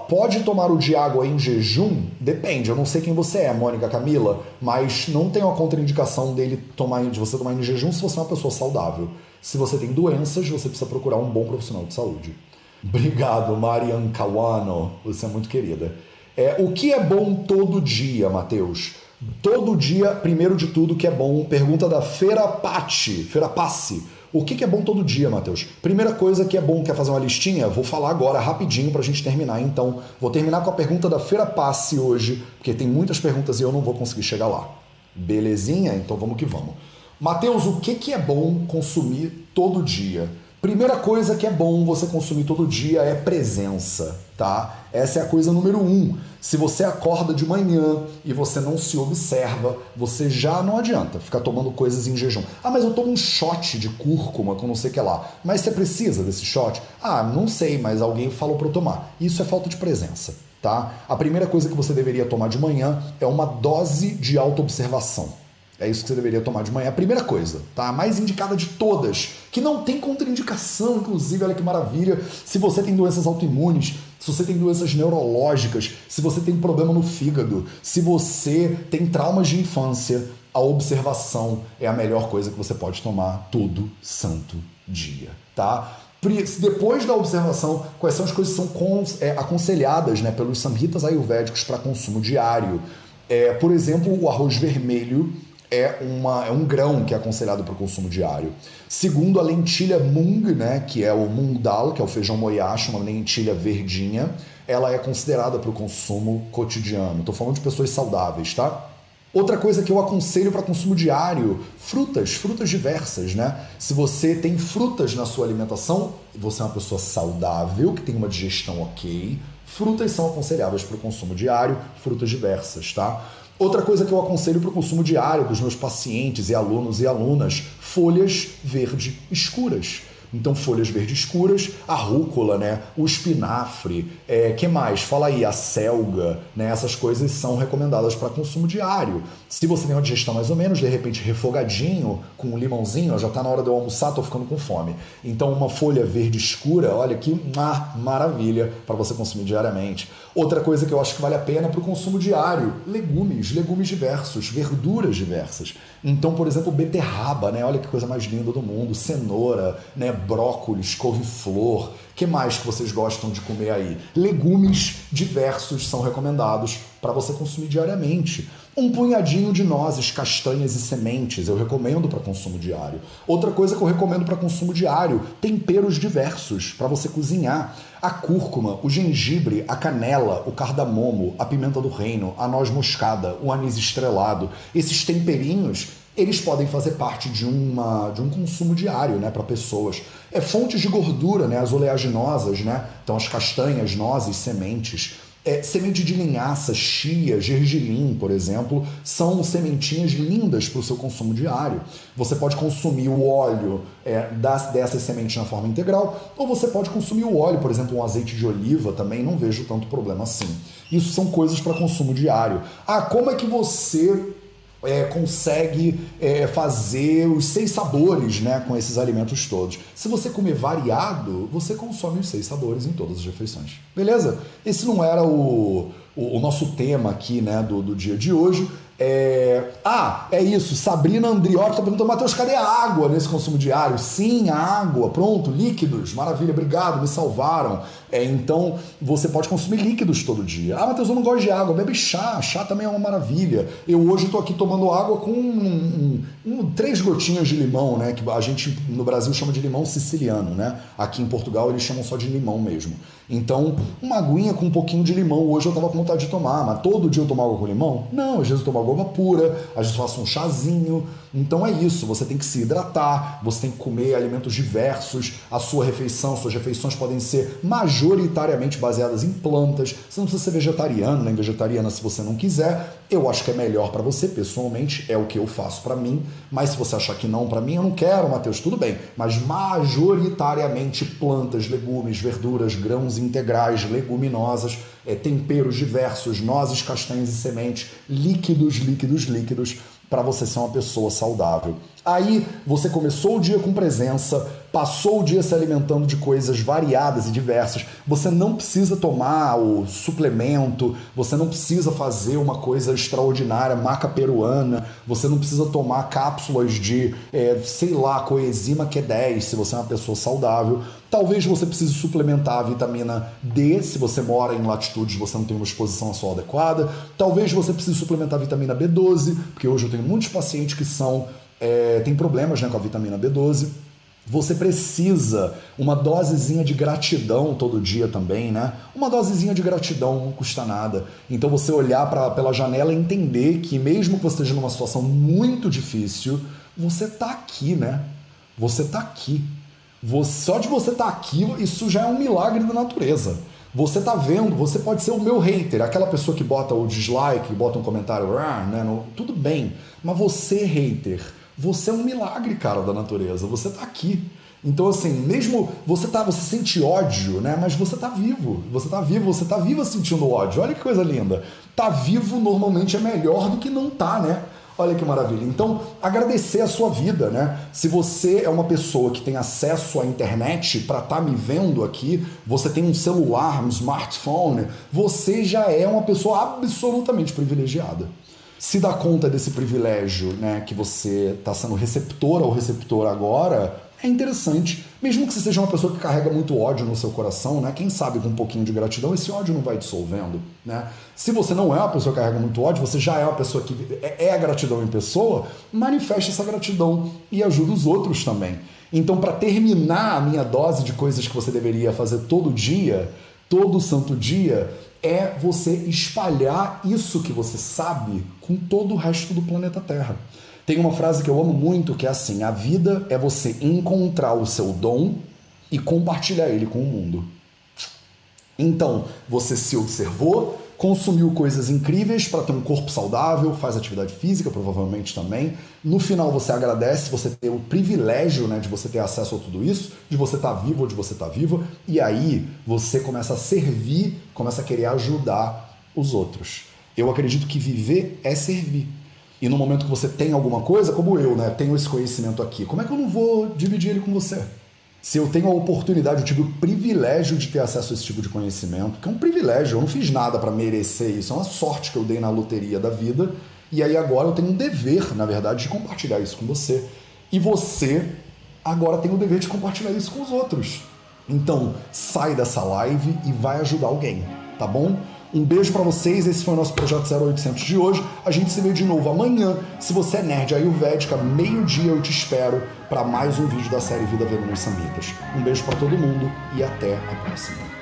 Pode tomar o de água em jejum? Depende, eu não sei quem você é, Mônica Camila, mas não tem uma contraindicação dele tomar, de você tomar em jejum se você é uma pessoa saudável. Se você tem doenças, você precisa procurar um bom profissional de saúde. Obrigado, Marian Kawano. Você é muito querida. É, o que é bom todo dia, Matheus? Todo dia, primeiro de tudo, que é bom. Pergunta da Feira Pati, Feira Passe. O que, que é bom todo dia, Matheus? Primeira coisa que é bom, quer fazer uma listinha? Vou falar agora rapidinho para a gente terminar. Então, vou terminar com a pergunta da Feira Passe hoje, porque tem muitas perguntas e eu não vou conseguir chegar lá. Belezinha? Então vamos que vamos. Matheus, o que, que é bom consumir todo dia? Primeira coisa que é bom você consumir todo dia é presença, tá? Essa é a coisa número um. Se você acorda de manhã e você não se observa, você já não adianta ficar tomando coisas em jejum. Ah, mas eu tomo um shot de cúrcuma com não sei o que lá. Mas você precisa desse shot? Ah, não sei, mas alguém falou para eu tomar. Isso é falta de presença, tá? A primeira coisa que você deveria tomar de manhã é uma dose de autoobservação. É isso que você deveria tomar de manhã. A primeira coisa, tá? A mais indicada de todas, que não tem contraindicação, inclusive, olha que maravilha. Se você tem doenças autoimunes, se você tem doenças neurológicas, se você tem problema no fígado, se você tem traumas de infância, a observação é a melhor coisa que você pode tomar todo santo dia, tá? Depois da observação, quais são as coisas que são é, aconselhadas né, pelos samhitas ayurvédicos para consumo diário? É, por exemplo, o arroz vermelho é, uma, é um grão que é aconselhado para o consumo diário. Segundo, a lentilha mung, né, que é o mung dal, que é o feijão moyashi, uma lentilha verdinha, ela é considerada para o consumo cotidiano. Estou falando de pessoas saudáveis, tá? Outra coisa que eu aconselho para consumo diário, frutas, frutas diversas, né? Se você tem frutas na sua alimentação, você é uma pessoa saudável, que tem uma digestão ok, frutas são aconselháveis para o consumo diário, frutas diversas, tá? Outra coisa que eu aconselho para o consumo diário dos meus pacientes e alunos e alunas: folhas verde escuras. Então, folhas verdes escuras, a rúcula, né? o espinafre, é, que mais? Fala aí, a selga, né? essas coisas são recomendadas para consumo diário. Se você tem uma digestão mais ou menos, de repente refogadinho, com um limãozinho, já está na hora de eu almoçar, estou ficando com fome. Então, uma folha verde escura, olha que maravilha para você consumir diariamente. Outra coisa que eu acho que vale a pena para o consumo diário: legumes, legumes diversos, verduras diversas. Então, por exemplo, beterraba, né? Olha que coisa mais linda do mundo, cenoura, né? brócolis, couve-flor. Que mais que vocês gostam de comer aí? Legumes diversos são recomendados para você consumir diariamente. Um punhadinho de nozes, castanhas e sementes eu recomendo para consumo diário. Outra coisa que eu recomendo para consumo diário: temperos diversos para você cozinhar. A cúrcuma, o gengibre, a canela, o cardamomo, a pimenta do reino, a noz moscada, o anis estrelado. Esses temperinhos eles podem fazer parte de, uma, de um consumo diário né, para pessoas. É fontes de gordura, né, as oleaginosas, né? então as castanhas, nozes, sementes. É, semente de linhaça, chia, gergelim, por exemplo, são sementinhas lindas para o seu consumo diário. Você pode consumir o óleo é, das, dessas sementes na forma integral, ou você pode consumir o óleo, por exemplo, um azeite de oliva também, não vejo tanto problema assim. Isso são coisas para consumo diário. Ah, como é que você é, consegue é, fazer os seis sabores né, com esses alimentos todos. Se você comer variado, você consome os seis sabores em todas as refeições. Beleza? Esse não era o, o, o nosso tema aqui né, do, do dia de hoje. É... Ah, é isso. Sabrina Andriotti está perguntando, Matheus, cadê a água nesse consumo diário? Sim, a água, pronto, líquidos, maravilha, obrigado, me salvaram. É, então, você pode consumir líquidos todo dia. Ah, Matheus, eu não gosto de água, bebe chá, chá também é uma maravilha. Eu hoje estou aqui tomando água com um, um, um, três gotinhas de limão, né? Que a gente no Brasil chama de limão siciliano, né? Aqui em Portugal eles chamam só de limão mesmo. Então, uma aguinha com um pouquinho de limão, hoje eu estava com vontade de tomar, mas todo dia eu tomo água com limão? Não, às vezes eu tomo água pura, às vezes eu faço um chazinho. Então é isso, você tem que se hidratar, você tem que comer alimentos diversos, a sua refeição, suas refeições podem ser majoritariamente baseadas em plantas. Você não precisa ser vegetariano nem vegetariana se você não quiser. Eu acho que é melhor para você, pessoalmente, é o que eu faço para mim, mas se você achar que não para mim, eu não quero, Matheus, tudo bem. Mas majoritariamente plantas, legumes, verduras, grãos integrais, leguminosas, é, temperos diversos, nozes, castanhas e sementes, líquidos, líquidos, líquidos, para você ser uma pessoa saudável. Aí você começou o dia com presença, passou o dia se alimentando de coisas variadas e diversas. Você não precisa tomar o suplemento, você não precisa fazer uma coisa extraordinária, maca peruana, você não precisa tomar cápsulas de, é, sei lá, coenzima Q10 se você é uma pessoa saudável. Talvez você precise suplementar a vitamina D se você mora em latitudes você não tem uma exposição a sol adequada. Talvez você precise suplementar a vitamina B12, porque hoje eu tenho muitos pacientes que são é, tem problemas né, com a vitamina B12. Você precisa uma dosezinha de gratidão todo dia também, né? Uma dosezinha de gratidão não custa nada. Então você olhar pra, pela janela e entender que mesmo que você esteja numa situação muito difícil, você tá aqui, né? Você tá aqui. Só de você estar tá aqui, isso já é um milagre da natureza. Você tá vendo, você pode ser o meu hater, aquela pessoa que bota o dislike, bota um comentário, ah, né? No, tudo bem. Mas você, hater, você é um milagre, cara, da natureza. Você tá aqui. Então, assim, mesmo você tá, você sente ódio, né? Mas você tá vivo. Você tá vivo, você tá viva sentindo ódio. Olha que coisa linda. Tá vivo normalmente é melhor do que não tá, né? Olha que maravilha. Então, agradecer a sua vida, né? Se você é uma pessoa que tem acesso à internet para estar tá me vendo aqui, você tem um celular, um smartphone, você já é uma pessoa absolutamente privilegiada se dá conta desse privilégio, né, que você está sendo receptor ou receptor agora, é interessante. Mesmo que você seja uma pessoa que carrega muito ódio no seu coração, né? Quem sabe com um pouquinho de gratidão esse ódio não vai dissolvendo, né? Se você não é uma pessoa que carrega muito ódio, você já é uma pessoa que é, é a gratidão em pessoa, manifeste essa gratidão e ajuda os outros também. Então, para terminar a minha dose de coisas que você deveria fazer todo dia, todo santo dia, é você espalhar isso que você sabe com todo o resto do planeta Terra. Tem uma frase que eu amo muito que é assim: a vida é você encontrar o seu dom e compartilhar ele com o mundo. Então, você se observou, consumiu coisas incríveis para ter um corpo saudável, faz atividade física provavelmente também. No final você agradece você ter o privilégio né, de você ter acesso a tudo isso, de você estar tá vivo ou de você estar tá viva, e aí você começa a servir, começa a querer ajudar os outros. Eu acredito que viver é servir. E no momento que você tem alguma coisa, como eu, né, tenho esse conhecimento aqui, como é que eu não vou dividir ele com você? se eu tenho a oportunidade, eu tive o privilégio de ter acesso a esse tipo de conhecimento, que é um privilégio, eu não fiz nada para merecer isso, é uma sorte que eu dei na loteria da vida, e aí agora eu tenho um dever, na verdade, de compartilhar isso com você. E você agora tem o dever de compartilhar isso com os outros. Então, sai dessa live e vai ajudar alguém, tá bom? Um beijo para vocês, esse foi o nosso projeto 0800 de hoje. A gente se vê de novo amanhã. Se você é nerd ayurvédica, meio-dia eu te espero para mais um vídeo da série Vida Vendo nos Samhitas. Um beijo para todo mundo e até a próxima.